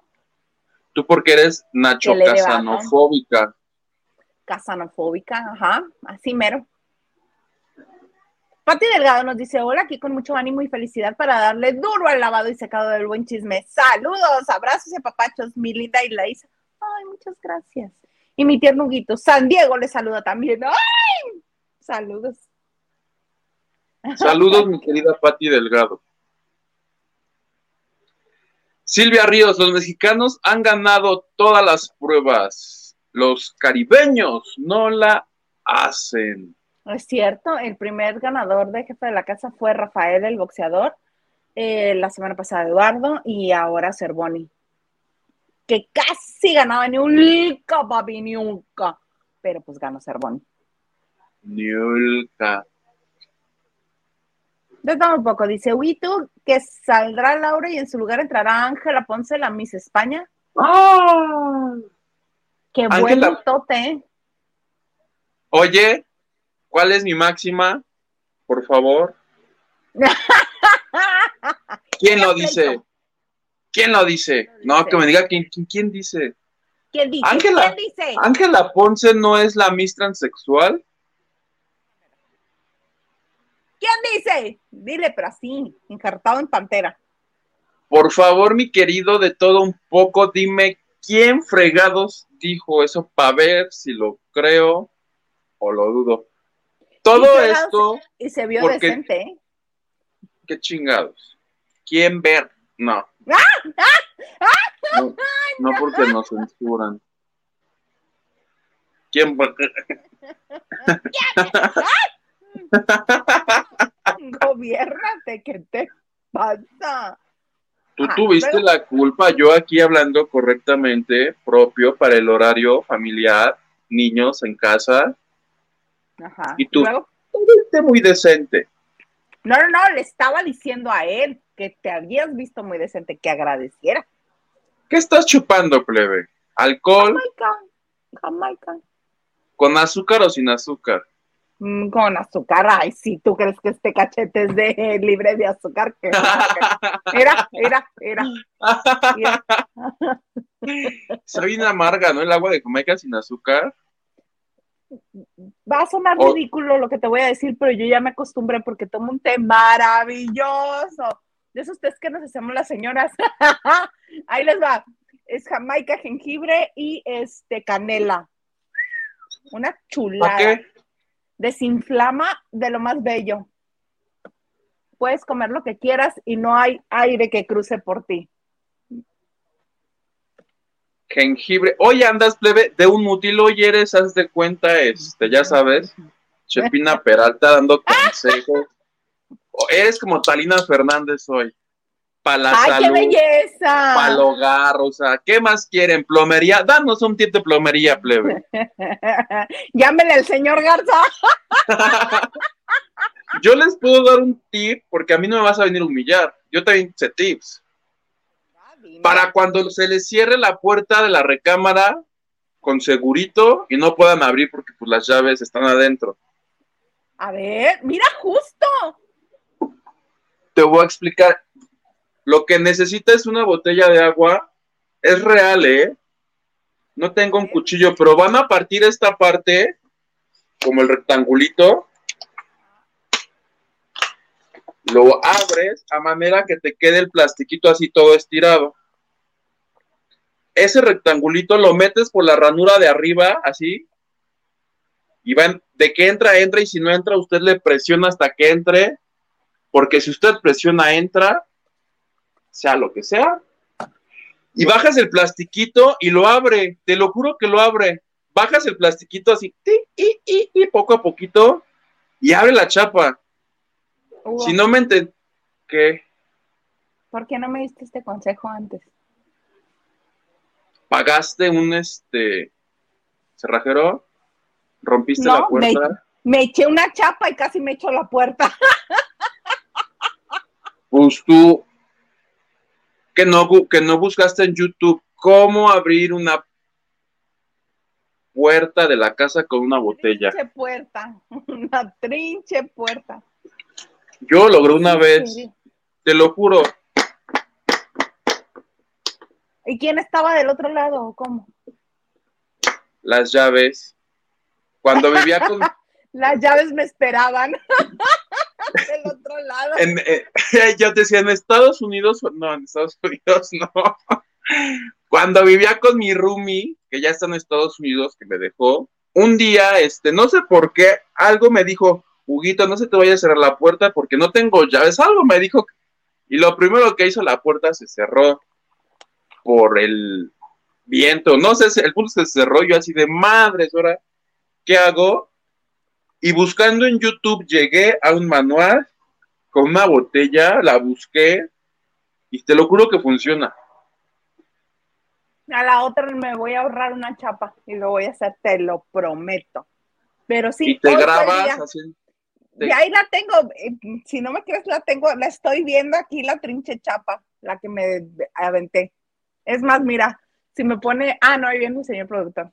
Tú porque eres Nacho Casanofóbica. Casanofóbica, ajá, así mero. Pati Delgado nos dice, hola, aquí con mucho ánimo y felicidad para darle duro al lavado y secado del buen chisme. Saludos, abrazos y papachos, mi linda Ilaisa. Ay, muchas gracias. Y mi tierno Huguito, San Diego le saluda también. ¡Ay! Saludos. Saludos, mi querida Pati Delgado. Silvia Ríos, los mexicanos han ganado todas las pruebas. Los caribeños no la hacen. Es cierto, el primer ganador de jefe de la casa fue Rafael, el boxeador, eh, la semana pasada Eduardo y ahora Cervoni, que casi ganaba ni un papi, ni pero pues ganó Cervoni. Niulca. Desde un poco, dice Huito que saldrá Laura y en su lugar entrará Ángela Ponce, la Miss España. ¡Ah! ¡Qué buen tote! Oye, ¿cuál es mi máxima? Por favor. ¿Quién lo dice? ¿Quién lo dice? No, que me diga quién, quién, dice. ¿Quién dice? Ángela, Ángela Ponce no es la Miss transexual. ¿Quién dice? Dile, pero así, injertado en pantera. Por favor, mi querido, de todo un poco, dime quién fregados dijo eso para ver si lo creo o lo dudo. Todo esto. Y se vio decente, ¿eh? Qué chingados. ¿Quién ver? No. No, no porque nos censuran. ¿Quién? Gobiernate, ¿qué te pasa? Tú tuviste la culpa, yo aquí hablando correctamente, propio para el horario familiar, niños en casa. Ajá. Y tú, fuiste muy decente. No, no, no, le estaba diciendo a él que te habías visto muy decente, que agradeciera. ¿Qué estás chupando, plebe? ¿Alcohol? Jamaica. Jamaica. ¿Con azúcar o sin azúcar? Mm, con azúcar. Ay, si tú crees que este cachete es de libre de azúcar. Mira, mira, mira. Está bien amarga, ¿no? El agua de Jamaica sin azúcar. Va a sonar ridículo lo que te voy a decir, pero yo ya me acostumbré porque tomo un té maravilloso. De esos tés que nos hacemos las señoras. Ahí les va. Es Jamaica, jengibre y este canela. Una chulada. Desinflama de lo más bello. Puedes comer lo que quieras y no hay aire que cruce por ti. Jengibre. Oye, andas plebe de un mutilo y eres, haz de cuenta, este, ya sabes, Chepina Peralta dando consejos. eres como Talina Fernández hoy para la ¡Ay, qué belleza! Para el hogar, o sea, ¿qué más quieren? Plomería, danos un tip de plomería, plebe. Llámele al señor Garza. Yo les puedo dar un tip porque a mí no me vas a venir a humillar. Yo también sé tips. Para cuando se les cierre la puerta de la recámara con segurito y no puedan abrir porque pues las llaves están adentro. A ver, mira justo. Te voy a explicar lo que necesita es una botella de agua. Es real, ¿eh? No tengo un cuchillo, pero van a partir esta parte, como el rectangulito. Lo abres a manera que te quede el plastiquito así todo estirado. Ese rectangulito lo metes por la ranura de arriba, así. Y van, de que entra, entra, y si no entra, usted le presiona hasta que entre. Porque si usted presiona, entra sea lo que sea, y bajas el plastiquito y lo abre, te lo juro que lo abre. Bajas el plastiquito así, y, y, y, poco a poquito, y abre la chapa. Si no me entiendes, ¿qué? ¿Por qué no me diste este consejo antes? ¿Pagaste un este cerrajero? ¿Rompiste la puerta? Me, me eché una chapa y casi me echó la puerta. Pues tú, que no, que no buscaste en YouTube cómo abrir una puerta de la casa con una botella. Trinche puerta, una trinche puerta. Yo logré una vez, te lo juro. ¿Y quién estaba del otro lado cómo? Las llaves. Cuando vivía con... Las llaves me esperaban. del otro lado. En, eh, yo decía, en Estados Unidos, no, en Estados Unidos no. Cuando vivía con mi roomie, que ya está en Estados Unidos, que me dejó, un día, este, no sé por qué, algo me dijo, Huguito, no se te vaya a cerrar la puerta porque no tengo llaves, algo me dijo, y lo primero que hizo, la puerta se cerró por el viento, no sé, el punto se cerró, yo así de madres, ahora, ¿qué hago? Y buscando en YouTube llegué a un manual con una botella, la busqué y te lo juro que funciona. A la otra me voy a ahorrar una chapa y lo voy a hacer, te lo prometo. Pero sí. Y te grabas así. Y ahí la tengo, eh, si no me crees, la tengo, la estoy viendo aquí, la trinche chapa, la que me aventé. Es más, mira, si me pone, ah, no, ahí viene mi señor productor.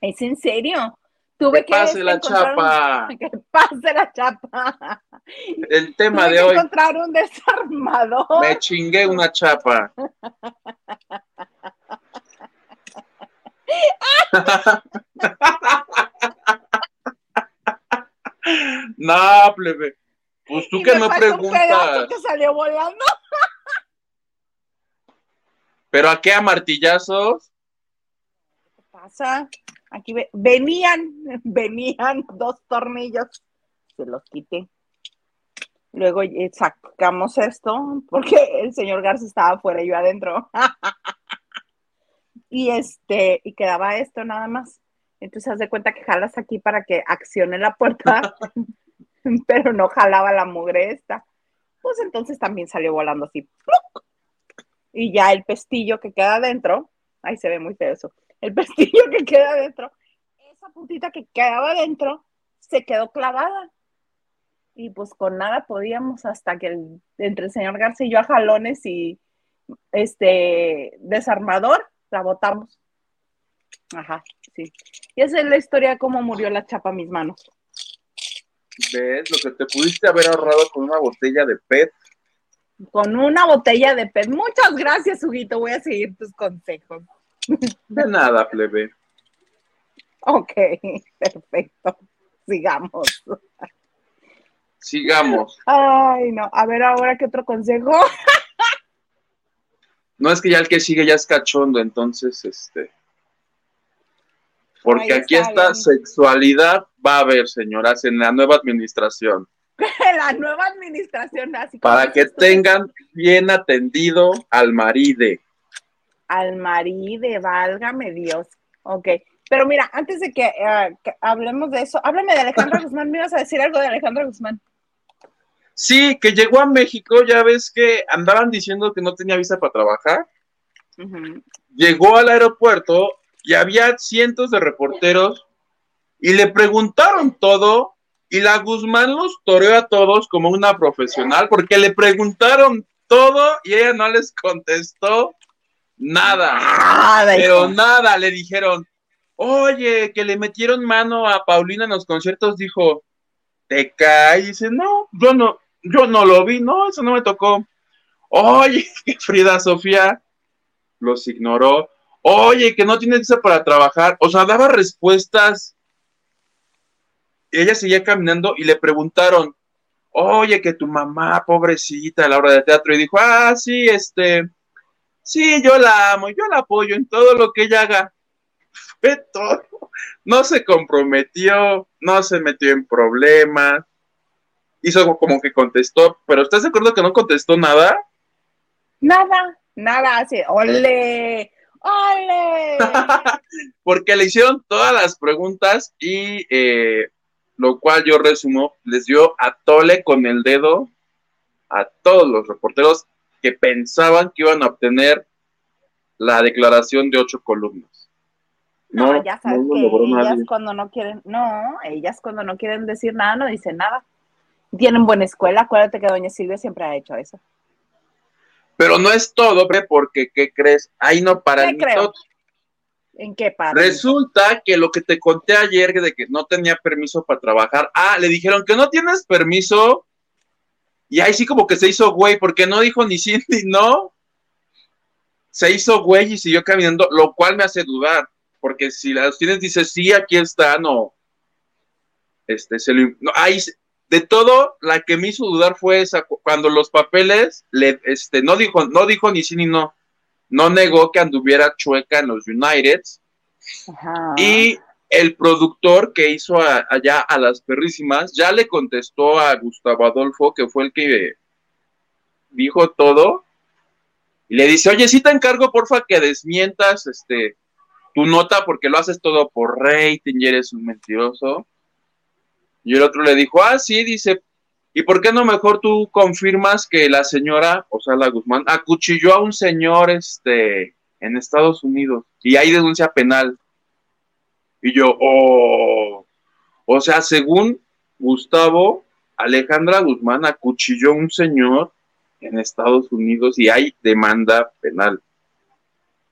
¿Es en serio? Tuve que pase la chapa. Que pase la chapa. El tema de hoy. encontrar un desarmador. Me chingué una chapa. no, plebe. Pues tú que me preguntas. que salió volando. ¿Pero a qué a martillazos? ¿Qué pasa? Aquí venían, venían dos tornillos, se los quité. Luego eh, sacamos esto, porque el señor Garza estaba afuera y yo adentro. y este, y quedaba esto nada más. Entonces haz de cuenta que jalas aquí para que accione la puerta, pero no jalaba la mugre esta. Pues entonces también salió volando así. Y ya el pestillo que queda adentro, ahí se ve muy feo eso el pestillo que queda adentro, esa puntita que quedaba adentro se quedó clavada. Y pues con nada podíamos hasta que entre el señor García y yo a jalones y este desarmador la botamos. Ajá, sí. Y esa es la historia de cómo murió la chapa a mis manos. ¿Ves? Lo que te pudiste haber ahorrado con una botella de PET. Con una botella de PET. Muchas gracias, Huguito. Voy a seguir tus consejos. De nada, plebe. Ok, perfecto. Sigamos. Sigamos. Ay, no. A ver, ahora, ¿qué otro consejo? No es que ya el que sigue ya es cachondo, entonces, este. Porque Ahí aquí está esta bien. sexualidad va a haber, señoras, en la nueva administración. La nueva administración, así Para que tengan bien atendido al maride. Al maride, válgame Dios. Ok. Pero mira, antes de que, eh, que hablemos de eso, háblame de Alejandra Guzmán. ¿Me ibas a decir algo de Alejandra Guzmán? Sí, que llegó a México, ya ves que andaban diciendo que no tenía visa para trabajar. Llegó al aeropuerto y había cientos de reporteros y le preguntaron todo y la Guzmán los toreó a todos como una profesional porque le preguntaron todo y ella no les contestó nada. Nada, Pero hijo. nada, le dijeron, oye, que le metieron mano a Paulina en los conciertos, dijo, te cae, y dice, no, yo no, yo no lo vi, no, eso no me tocó. Oye, que Frida Sofía los ignoró. Oye, que no tiene visa para trabajar. O sea, daba respuestas. Y ella seguía caminando y le preguntaron, oye, que tu mamá, pobrecita, a la hora de teatro, y dijo, ah, sí, este, sí, yo la amo, yo la apoyo en todo lo que ella haga. Fue todo. No se comprometió, no se metió en problemas. Hizo como que contestó, pero ¿estás de acuerdo que no contestó nada? Nada, nada, así, ole, ole. Porque le hicieron todas las preguntas y eh, lo cual yo resumo, les dio a tole con el dedo a todos los reporteros que pensaban que iban a obtener la declaración de ocho columnas. No, ya sabes no que ellas nadie. cuando no quieren, no, ellas cuando no quieren decir nada, no dicen nada. Tienen buena escuela, acuérdate que doña Silvia siempre ha hecho eso. Pero no es todo, porque ¿qué crees? Ahí no para ¿Qué el creo? mitote. ¿En qué parte? Resulta que lo que te conté ayer de que no tenía permiso para trabajar, ah, le dijeron que no tienes permiso y ahí sí como que se hizo güey porque no dijo ni sí ni no. Se hizo güey y siguió caminando, lo cual me hace dudar, porque si las tienes dice sí, aquí están o este se lo, no, ahí de todo la que me hizo dudar fue esa cu- cuando los papeles le este no dijo no dijo ni sí ni no. No negó que anduviera chueca en los Uniteds Ajá. y el productor que hizo a- allá a las perrísimas ya le contestó a Gustavo Adolfo, que fue el que dijo todo, y le dice, oye, sí te encargo, porfa, que desmientas este tu nota porque lo haces todo por rating y eres un mentiroso. Y el otro le dijo, ah, sí, dice, ¿y por qué no mejor tú confirmas que la señora, o sea, la Guzmán, acuchilló a un señor este, en Estados Unidos y hay denuncia penal? Y yo, oh, o sea, según Gustavo, Alejandra Guzmán acuchilló a un señor en Estados Unidos y hay demanda penal.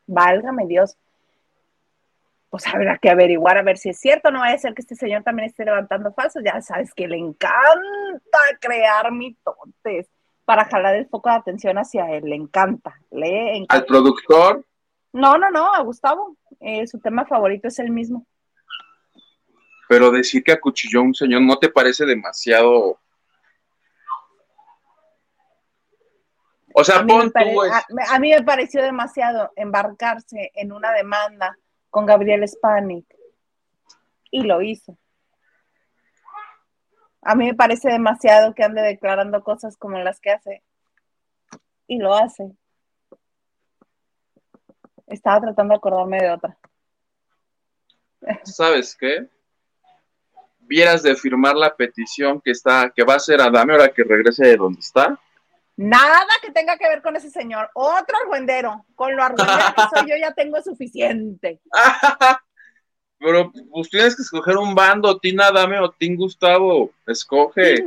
Válgame Dios. Pues habrá que averiguar a ver si es cierto. No vaya a ser que este señor también esté levantando falsos. Ya sabes que le encanta crear mitotes para jalar el foco de atención hacia él. Le encanta. Le encanta. Al productor, No, no, no, a Gustavo. Eh, su tema favorito es el mismo. pero decir que acuchilló a un señor no te parece demasiado. O sea, A pon tú, es- a- a mí me pareció demasiado embarcarse en una demanda con Gabriel Spanik. Y lo hizo. A mí me parece demasiado que ande declarando cosas como las que hace. Y lo hace. Estaba tratando de acordarme de otra. ¿sabes qué? Vieras de firmar la petición que está, que va a hacer Adame ahora que regrese de donde está. Nada que tenga que ver con ese señor. Otro argüendero. Con lo argüendero que soy yo ya tengo suficiente. Pero pues tienes que escoger un bando, Tim Adame o Tim Gustavo. Escoge.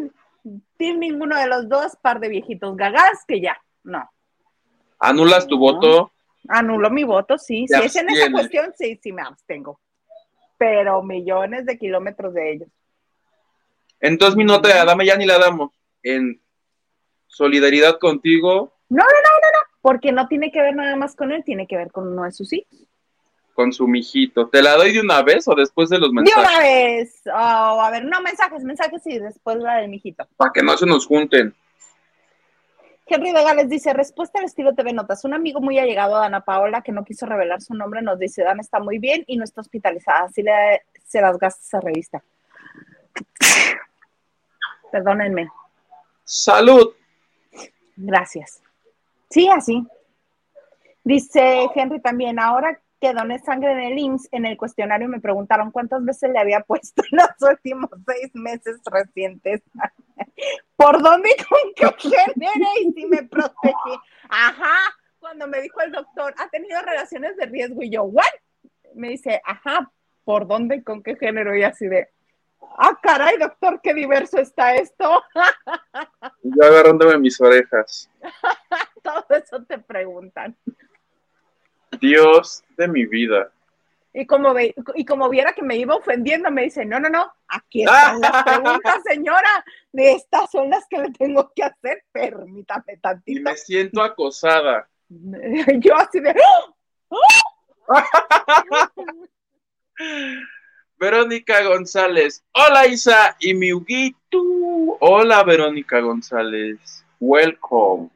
Team ninguno de los dos, par de viejitos gagás que ya. No. Anulas tu No. voto. Anulo mi voto, sí. Si es en esa cuestión, sí, sí me abstengo. Pero millones de kilómetros de ellos. Entonces mi nota de Adame ya ni la damos. En solidaridad contigo. No, no, no, no, no, porque no tiene que ver nada más con él, tiene que ver con uno de sus hijos. Con su mijito. ¿Te la doy de una vez o después de los mensajes? De una vez. Oh, a ver, no, mensajes, mensajes y después la del mijito. Para que no se nos junten. Henry de Gales dice, respuesta al estilo TV Notas. Un amigo muy allegado a Ana Paola que no quiso revelar su nombre nos dice, Dan está muy bien y no está hospitalizada. Así le, se las gasta esa revista. Perdónenme. Salud. Gracias. Sí, así. Dice Henry también, ahora que doné sangre en el IMSS, en el cuestionario me preguntaron cuántas veces le había puesto en los últimos seis meses recientes. ¿Por dónde y con qué género? Y si me protegí. Ajá, cuando me dijo el doctor, ha tenido relaciones de riesgo y yo, ¿what? Me dice, ajá, ¿por dónde y con qué género? Y así de, ah, caray, doctor, qué diverso está esto. Yo agarrándome mis orejas. Todo eso te preguntan. Dios de mi vida. Y como, ve, y como viera que me iba ofendiendo, me dice, no, no, no, aquí están las preguntas, señora. De estas son las que le tengo que hacer, permítame tantito. Y me siento acosada. Yo así de... Verónica González. Hola Isa y mi Huguito. Hola Verónica González. Welcome.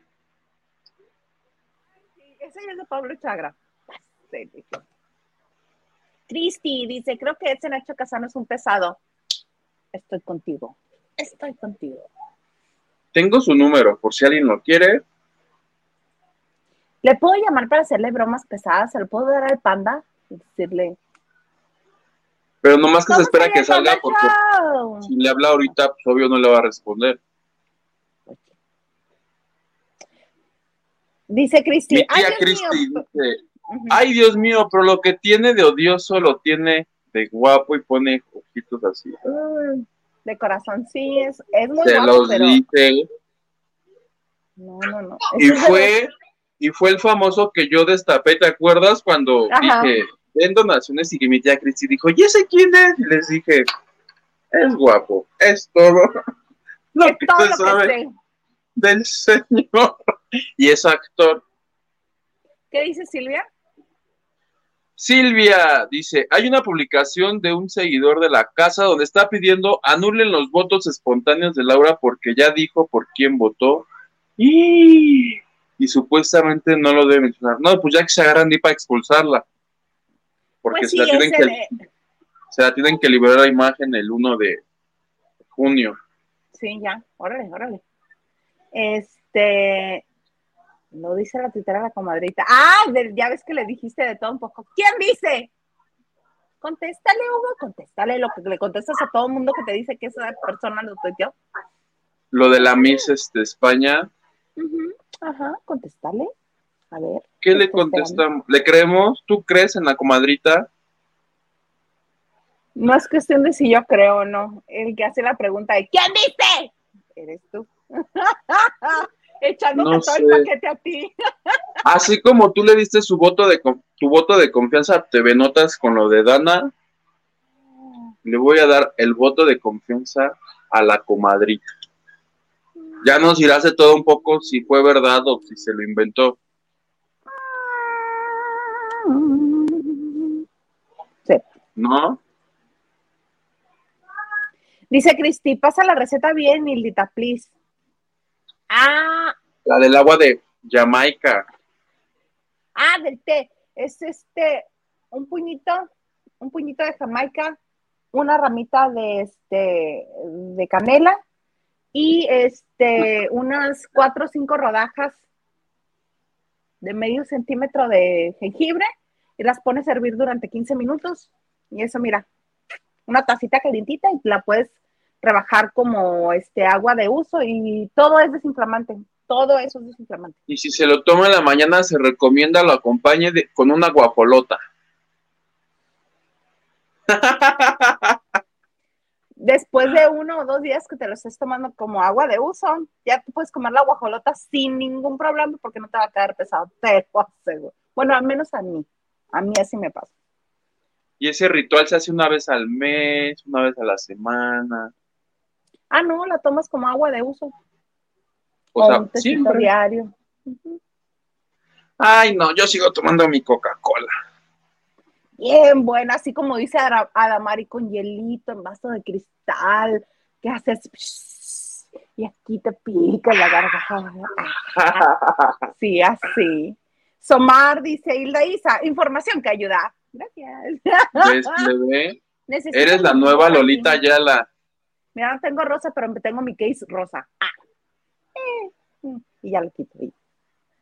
Ese es de Pablo Chagra. Cristi dice, creo que ese Nacho Casano es un pesado. Estoy contigo. Estoy contigo. Tengo su número, por si alguien lo quiere. ¿Le puedo llamar para hacerle bromas pesadas? ¿Se lo puedo dar al panda? Y decirle. Pero nomás que se espera que salga porque si le habla ahorita, pues obvio no le va a responder. Dice Cristi. Mi tía Cristi dice, ay Dios mío, pero lo que tiene de odioso lo tiene de guapo y pone ojitos así. De corazón, sí, es, es muy Se guapo, los pero... dice. No, no, no. Y fue, y fue el famoso que yo destapé, ¿te acuerdas? Cuando Ajá. dije, den donaciones y que mi tía Cristi dijo, ¿y ese quién es? Y les dije, es guapo, es todo lo es que todo se lo que sabe sé. del señor. Y es actor. ¿Qué dice Silvia? Silvia dice, hay una publicación de un seguidor de la casa donde está pidiendo anulen los votos espontáneos de Laura porque ya dijo por quién votó y, y supuestamente no lo debe mencionar. No, pues ya que se agarran ni para expulsarla. Porque Pues se, la tienen que, de- se la tienen que liberar la imagen el 1 de junio. Sí, ya, órale, órale. Este, lo dice la tuitera la comadrita. Ah, ya ves que le dijiste de todo un poco. ¿Quién dice? Contéstale, Hugo, contéstale lo que le contestas a todo el mundo que te dice que esa persona lo tuiteó. Lo de la Miss este, España, Ajá, contéstale. A ver. ¿qué le contestamos? ¿Le creemos? ¿Tú crees en la comadrita? No es cuestión de si yo creo o no. El que hace la pregunta de ¿quién dice? Eres tú. Echándote No todo sé. el paquete a ti. Así como tú le diste su voto de tu voto de confianza a TV Notas con lo de Dana, le voy a dar el voto de confianza a la comadrita. Ya nos dirás de todo un poco si fue verdad o si se lo inventó. ¿No? Dice Cristi, pasa la receta bien, Mildita, please. Ah, La del agua de Jamaica. ah, del té. Es este, un puñito, un puñito de Jamaica, una ramita de este, de canela y este, unas cuatro o cinco rodajas de medio centímetro de jengibre y las pones a hervir durante 15 minutos. Y eso, mira, una tacita calientita y la puedes rebajar como este agua de uso y todo es desinflamante. Todo eso es desinflamante. Y si se lo toma en la mañana, se recomienda lo acompañe de- con una guapolota. Después de uno o dos días que te lo estés tomando como agua de uso, ya tú puedes comer la guajolota sin ningún problema porque no te va a quedar pesado, te lo aseguro. Bueno, al menos a mí. A mí así me pasa. Y ese ritual se hace una vez al mes, una vez a la semana. Ah, no, la tomas como agua de uso. O, sea, siempre. diario. Ay, no, yo sigo tomando mi Coca-Cola. Bien buena, así como dice Adamari, con hielito en vaso de cristal, que haces y aquí te pica la garganta. Sí, así. Somar dice, Hilda Isa, información que ayuda. Gracias. Eres la nueva Lolita Ayala. Mira, no tengo rosa, pero tengo mi case rosa. Ah. Eh, y ya lo quito.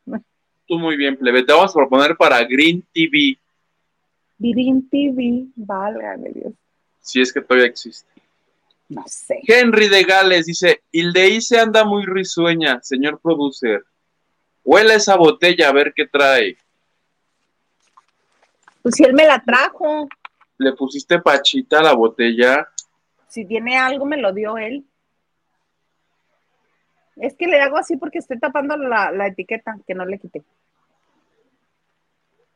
Tú muy bien, plebe. Te vamos a proponer para Green TV. Green TV, válgame Dios. Si es que todavía existe. No sé. Henry de Gales dice, se anda muy risueña, señor producer. Huele esa botella a ver qué trae. Pues si él me la trajo. ¿Le pusiste pachita a la botella? Si tiene algo, me lo dio él. Es que le hago así porque estoy tapando la, etiqueta, que no le quité.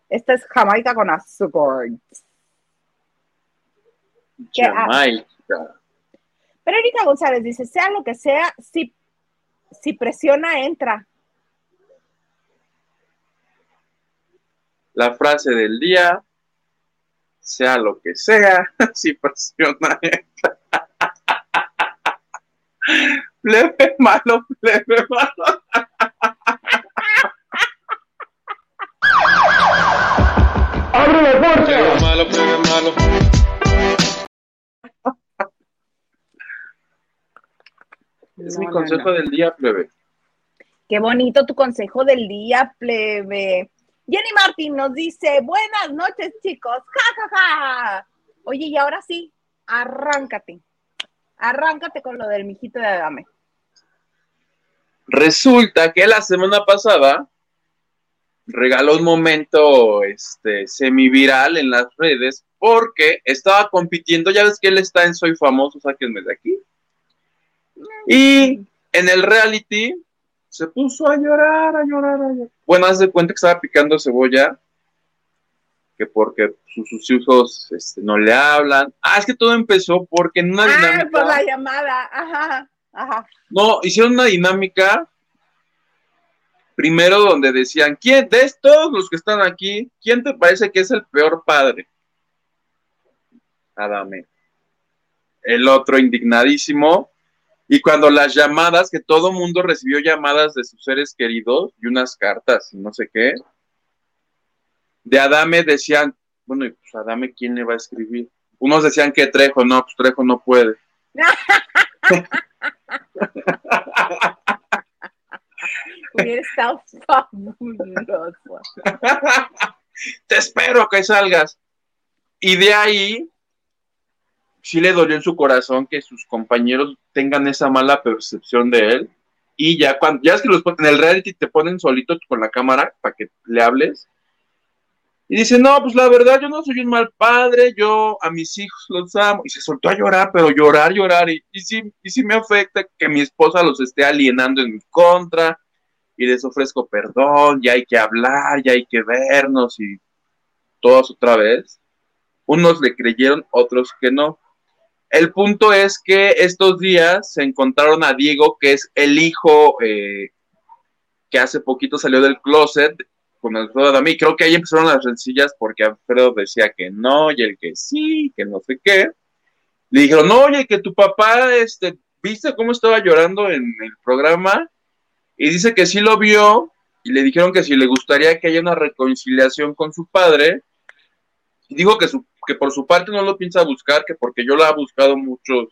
Esta es Jamaica con azúcar. Jamaica. Pero Erika González dice, sea lo que sea, si, si presiona, entra. La frase del día, sea lo que sea, si presiona, entra. Plebe malo, plebe malo. ¡Abre la puerta! Plebe malo, plebe malo. Es mi consejo del día, plebe. Qué bonito tu consejo del día, plebe. Jenny Martín nos dice, buenas noches, chicos. Ja, ja, ja. Oye, y ahora sí, arráncate. Arráncate con lo del mijito de Adame. Resulta que la semana pasada regaló un momento este, semiviral en las redes porque estaba compitiendo, ya ves que él está en Soy Famoso, sáquenme de aquí. Y en el reality se puso a llorar, a llorar, a llorar. Bueno, haz de cuenta que estaba picando cebolla, que porque sus, hijos este, no le hablan. Ah, es que todo empezó porque en una ah, dinámica. por la llamada, ajá, ajá. No, hicieron una dinámica. Primero donde decían, ¿quién de todos los que están aquí, quién te parece que es el peor padre? Adame. El otro indignadísimo. Y cuando las llamadas, que todo mundo recibió llamadas de sus seres queridos y unas cartas y no sé qué, de Adame decían, bueno, y pues Adame, ¿quién le va a escribir? Unos decían que Trejo, no, pues Trejo no puede. Hubiera estado fabuloso. Te espero que salgas. Y de ahí sí le dolió en su corazón que sus compañeros tengan esa mala percepción de él. Y ya cuando, ya es que los en el reality te ponen solito con la cámara para que le hables. Y dice, no, pues la verdad, yo no soy un mal padre, yo a mis hijos los amo. Y se soltó a llorar, pero llorar, llorar. Y, sí, y sí me afecta que mi esposa los esté alienando en mi contra. Y les ofrezco perdón, ya hay que hablar, ya hay que vernos y todos otra vez. Unos le creyeron, otros que no. El punto es que estos días se encontraron a Diego, que es el hijo eh, que hace poquito salió del closet con Alfredo Adami. Creo que ahí empezaron las rencillas porque Alfredo decía que no y el que sí, que no sé qué. Le dijeron, no, oye, que tu papá, este, ¿viste cómo estaba llorando en el programa? Y dice que sí lo vio y le dijeron que si le gustaría que haya una reconciliación con su padre. Y dijo que su que por su parte no lo piensa buscar, que porque yo lo ha buscado muchas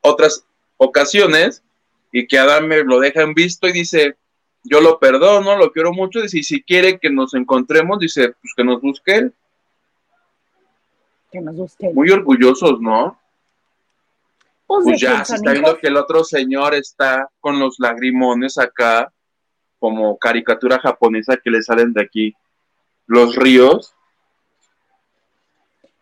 otras ocasiones y que Adam me lo deja en visto y dice, yo lo perdono, lo quiero mucho, dice, y si quiere que nos encontremos, dice, pues que nos busque él. Que nos busque Muy orgullosos, ¿no? Pues, pues ya, se está viendo que el otro señor está con los lagrimones acá, como caricatura japonesa que le salen de aquí, los ríos.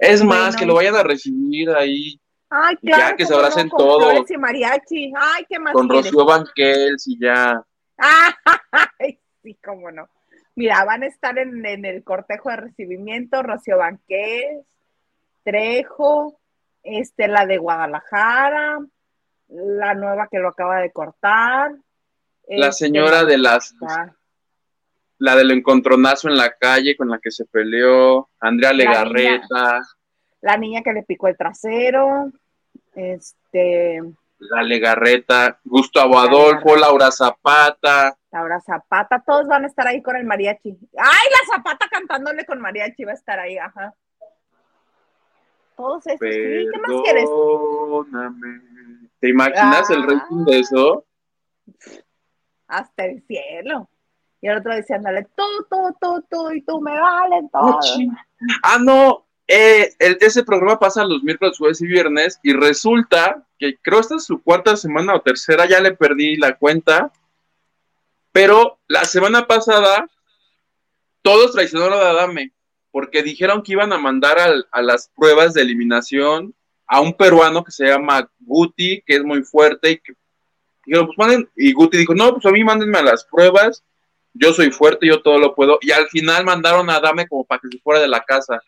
Es más, que lo vayan a recibir ahí. Ay, claro. Ya que se abracen todos. y mariachi. Ay, qué más. Con Rocío Banquels y ya. Ay, sí, cómo no. Mira, van a estar en, el cortejo de recibimiento Rocío Banquels, Trejo, este, la de Guadalajara, la nueva que lo acaba de cortar. La Este, señora de las, ah, la del encontronazo en la calle con la que se peleó, Andrea Legarreta, la niña que le picó el trasero. Este, la Legarreta, Gustavo Adolfo, Laura Zapata, Laura Zapata, todos van a estar ahí con el mariachi. ¡Ay, la Zapata cantándole con mariachi va a estar ahí! Ajá. Todos estos, sí, ¿qué más quieres? ¿Te imaginas el Ah. rating de eso? Hasta el cielo. Y el otro diciéndole, tú, tú, tú, tú, y tú me valen todo. Ah, no. eh, el- ese programa pasa los miércoles, jueves y viernes y resulta que creo esta es su cuarta semana o tercera, ya le perdí la cuenta, pero la semana pasada todos traicionaron a Adame porque dijeron que iban a mandar al- a las pruebas de eliminación a un peruano que se llama Guti, que es muy fuerte y que pues manden, y Guti dijo, no, pues a mí mándenme a las pruebas, yo soy fuerte, yo todo lo puedo, y al final mandaron a Adame como para que se fuera de la casa,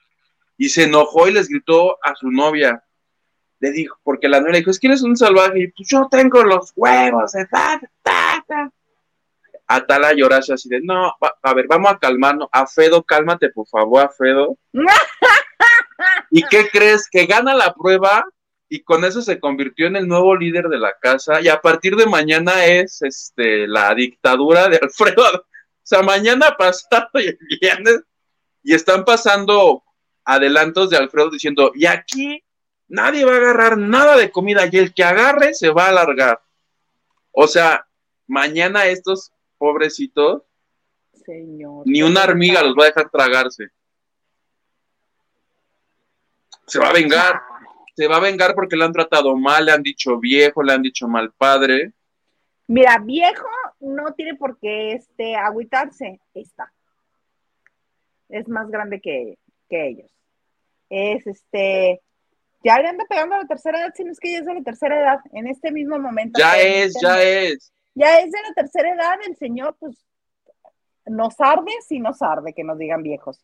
y se enojó y les gritó a su novia, le dijo, porque la novia le dijo, es que eres un salvaje, y pues yo tengo los huevos, eh, ta, ta, ta. Atala llorase así de, no, va- a ver, vamos a calmarnos, Afedo, cálmate por favor, Afedo. ¿Y qué crees? Que gana la prueba y con eso se convirtió en el nuevo líder de la casa y a partir de mañana es este la dictadura de Alfredo. O sea, mañana pasado y el viernes y están pasando adelantos de Alfredo diciendo, y aquí nadie va a agarrar nada de comida y el que agarre se va a alargar. O sea, mañana estos pobrecitos, Señor. ni una hormiga los va a dejar tragarse. Se va a vengar se va a vengar porque le han tratado mal, le han dicho viejo, le han dicho mal padre. Mira, viejo no tiene por qué este, agüitarse. Está. Es más grande que, que ellos. Es este. Ya le anda pegando a la tercera edad, si no es que ya es de la tercera edad, en este mismo momento. Ya es, ya es. Ya es de la tercera edad, el señor, pues, nos arde, si nos arde que nos digan viejos.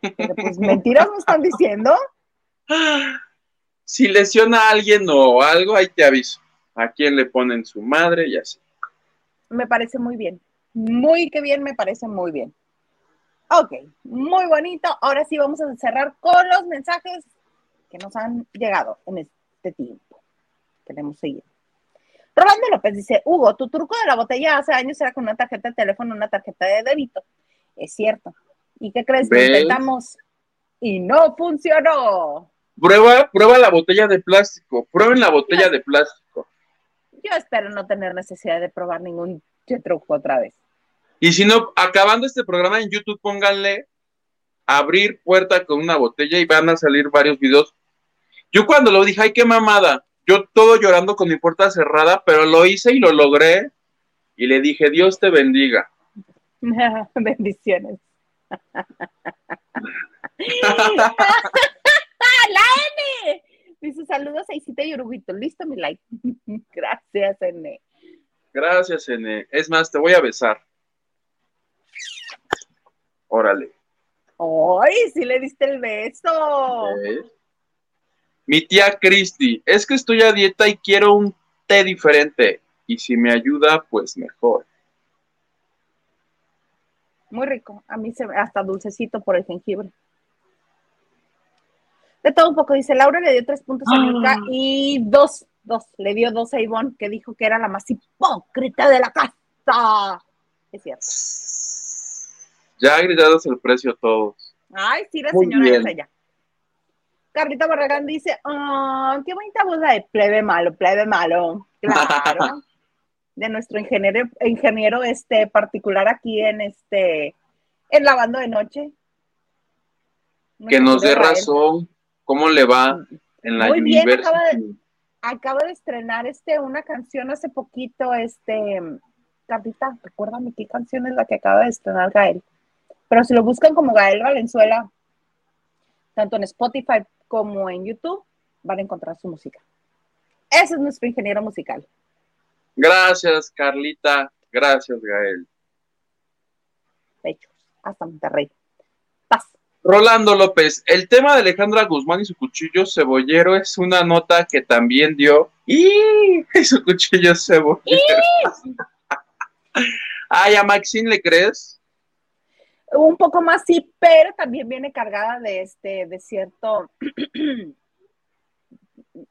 Pero pues mentiras nos están diciendo. Si lesiona a alguien o algo, ahí te aviso. A quién le ponen su madre y así. Me parece muy bien. Muy que bien, me parece muy bien. Ok, muy bonito. Ahora sí vamos a cerrar con los mensajes que nos han llegado en este tiempo. Queremos seguir. Rolando López dice, Hugo, tu truco de la botella hace años era con una tarjeta de teléfono, una tarjeta de débito. Es cierto. ¿Y qué crees? ¿Ves? intentamos y no funcionó. Prueba, prueba la botella de plástico. Prueben la botella de plástico. Yo espero no tener necesidad de probar ningún truco otra vez. Y si no, acabando este programa en YouTube, pónganle abrir puerta con una botella y van a salir varios videos. Yo cuando lo dije, ay, qué mamada. Yo todo llorando con mi puerta cerrada, pero lo hice y lo logré. Y le dije, Dios te bendiga. Bendiciones. ¡La N! Dice saludos a Isita y Uruguito. Listo, mi like. Gracias, N. Gracias, N. Es más, te voy a besar. Órale. ¡Ay, sí le diste el beso! Mi tía Cristi, es que estoy a dieta y quiero un té diferente. Y si me ayuda, pues mejor. Muy rico. A mí se hasta dulcecito por el jengibre. De todo un poco, dice Laura, le dio tres puntos a Milka y dos, dos, le dio dos a Ivonne, que dijo que era la más hipócrita de la casa. Es cierto. Ya gritados el precio todos. Ay, sí, la Muy señora bien. es ella. Carlita Barragán dice, ah, qué bonita voz de plebe malo, plebe malo. Claro. de nuestro ingeniero, ingeniero este particular aquí en este, en lavando de noche. Que nos dé razón. ¿Cómo le va en la Muy bien, acaba de- Acaba de estrenar este, una canción hace poquito, este, Carlita, recuérdame qué canción es la que acaba de estrenar Gael. Pero si lo buscan como Gael Valenzuela, tanto en Spotify como en YouTube, van a encontrar su música. Ese es nuestro ingeniero musical. Gracias, Carlita. Gracias, Gael. Pechos, hasta Monterrey. Paz. Rolando López, el tema de Alejandra Guzmán y su cuchillo cebollero es una nota que también dio ¡Y! Su cuchillo volvió. Ay, ¿a Maxine le crees? Un poco más sí, pero también viene cargada de este, de cierto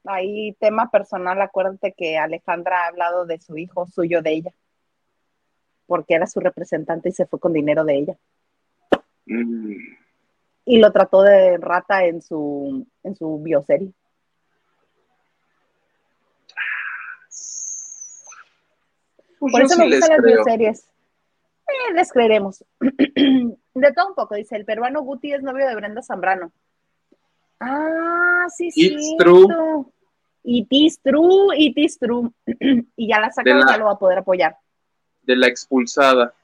ahí tema personal, acuérdate que Alejandra ha hablado de su hijo suyo de ella, porque era su representante y se fue con dinero de ella. Mm, Y lo trató de rata en su, en su bioserie. pues Por eso sí me gustan las creo. bioseries. Eh, les creeremos. de todo un poco, dice, el peruano Guti es novio de Brenda Zambrano. Ah, sí, sí. It is true, it is true. y ya la la- ya lo va a poder apoyar. de la expulsada.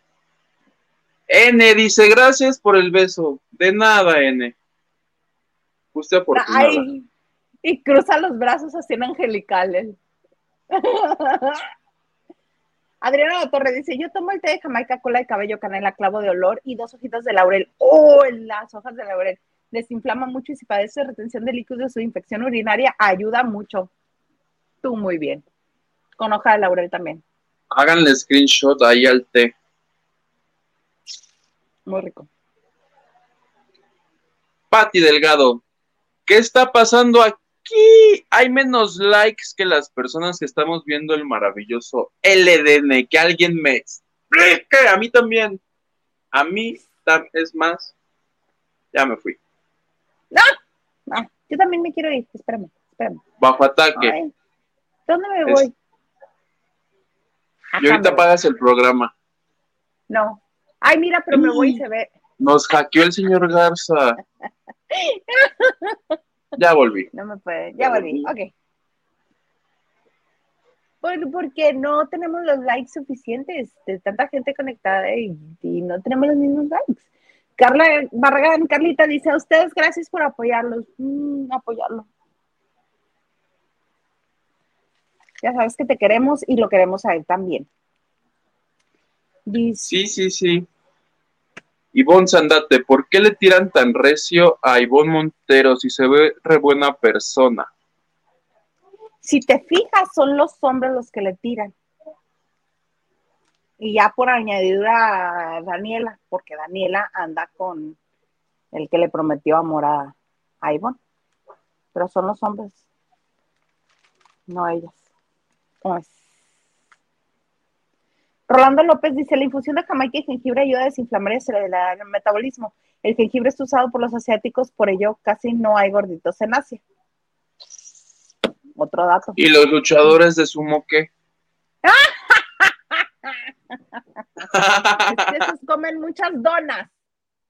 N dice, gracias por el beso. De nada, N. Usted afortunada. Ay, y cruza los brazos así en angelicales. Adriana La Torre dice, yo tomo el té de jamaica, cola de cabello, canela, clavo de olor y dos hojitas de laurel. ¡Oh, las hojas de laurel! Desinflama mucho y si padece retención de líquidos o infección urinaria, ayuda mucho. Tú muy bien. Con hoja de laurel también. Háganle screenshot ahí al té. Muy rico. Pati Delgado, ¿qué está pasando aquí? Hay menos likes que las personas que estamos viendo el maravilloso LDN. Que alguien me explique. A mí también. A mí es más. Ya me fui. Ah, yo también me quiero ir. Espérame, espérame. Bajo ataque. Ay, ¿Dónde me Es- voy? y Acá ahorita apagas el programa. No. Ay, mira, pero me voy y se ve. Nos hackeó el señor Garza. Ya volví. No me puede. Ya volví. Ok. Por- porque no tenemos los likes suficientes de tanta gente conectada y, y no tenemos los mismos likes. Carla Barragán, Carlita dice a ustedes gracias por apoyarlos. Mm, apoyarlo. Ya sabes que te queremos y lo queremos a él también. Sí, sí, sí. Ivonne Sandate, ¿por qué le tiran tan recio a Ivonne Montero si se ve re buena persona? si te fijas, son los hombres los que le tiran. Y ya por añadidura a Daniela, porque Daniela anda con el que le prometió amor a, a Ivonne. Pero son los hombres, no ellas. Pues. Rolando López dice, la infusión de jamaica y jengibre ayuda a desinflamar y acelerar el metabolismo. El jengibre es usado por los asiáticos, por ello casi no hay gorditos en Asia. Otro dato. ¿Y los luchadores de sumo qué? Es que esos comen muchas donas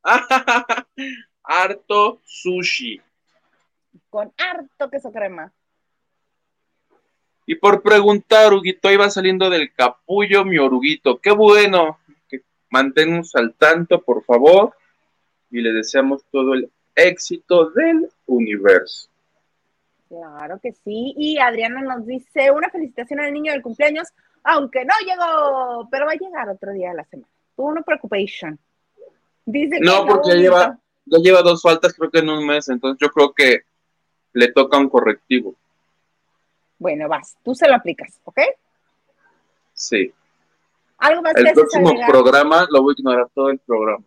Harto sushi. con harto queso crema. Y por preguntar, Huguito iba saliendo del capullo mi oruguito. Qué bueno. Que manténnos al tanto, por favor. Y le deseamos todo el éxito del universo. Claro que sí. Y Adriana nos dice una felicitación al niño del cumpleaños, aunque no llegó, pero va a llegar otro día de la semana. Tú no preocupación. Dice que No, porque ya bonito. lleva, ya lleva dos faltas, creo que en un mes. Entonces yo creo que le toca un correctivo. Bueno, vas, tú se lo aplicas, ¿ok? Sí. Algo más que El haces próximo programa lo voy a ignorar todo el programa.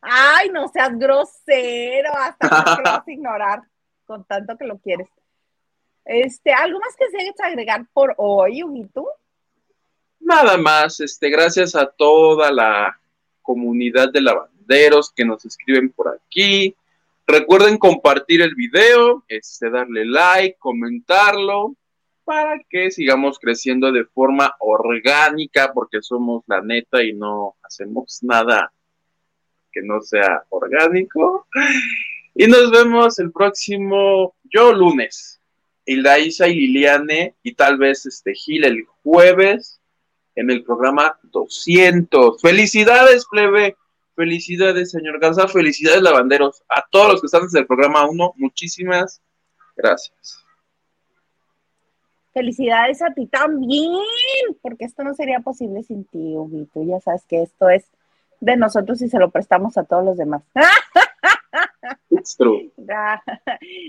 Ay, no seas grosero, hasta que lo vas a ignorar con tanto que lo quieres. Este, algo más que se agregar por hoy, Huguito. Nada más, este, gracias a toda la comunidad de lavanderos que nos escriben por aquí. Recuerden compartir el video, este, darle like, comentarlo, para que sigamos creciendo de forma orgánica, porque somos la neta y no hacemos nada que no sea orgánico. Y nos vemos el próximo, yo lunes, Hilda Isa y Liliane, y tal vez este Gil el jueves en el programa 200. Felicidades, plebe. Felicidades, señor Garza. Felicidades, lavanderos. A todos los que están desde el programa 1, muchísimas gracias. Felicidades a ti también, porque esto no sería posible sin ti, Huguito. Ya sabes que esto es de nosotros y se lo prestamos a todos los demás. It's true.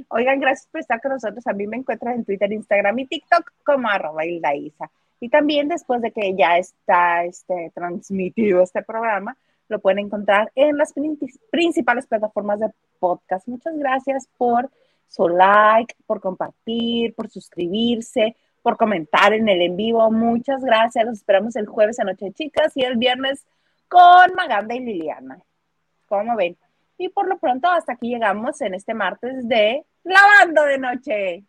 Oigan, gracias por estar con nosotros. A mí me encuentran en Twitter, Instagram y TikTok como arroba Isa. Y también después de que ya está este, transmitido este programa, lo pueden encontrar en las principales plataformas de podcast. Muchas gracias por su like, por compartir, por suscribirse, por comentar en el en vivo. Muchas gracias. Los esperamos el jueves a Noche Chicas y el viernes con Maganda y Liliana. ¿Cómo ven? Y por lo pronto, hasta aquí llegamos en este martes de Lavando de Noche.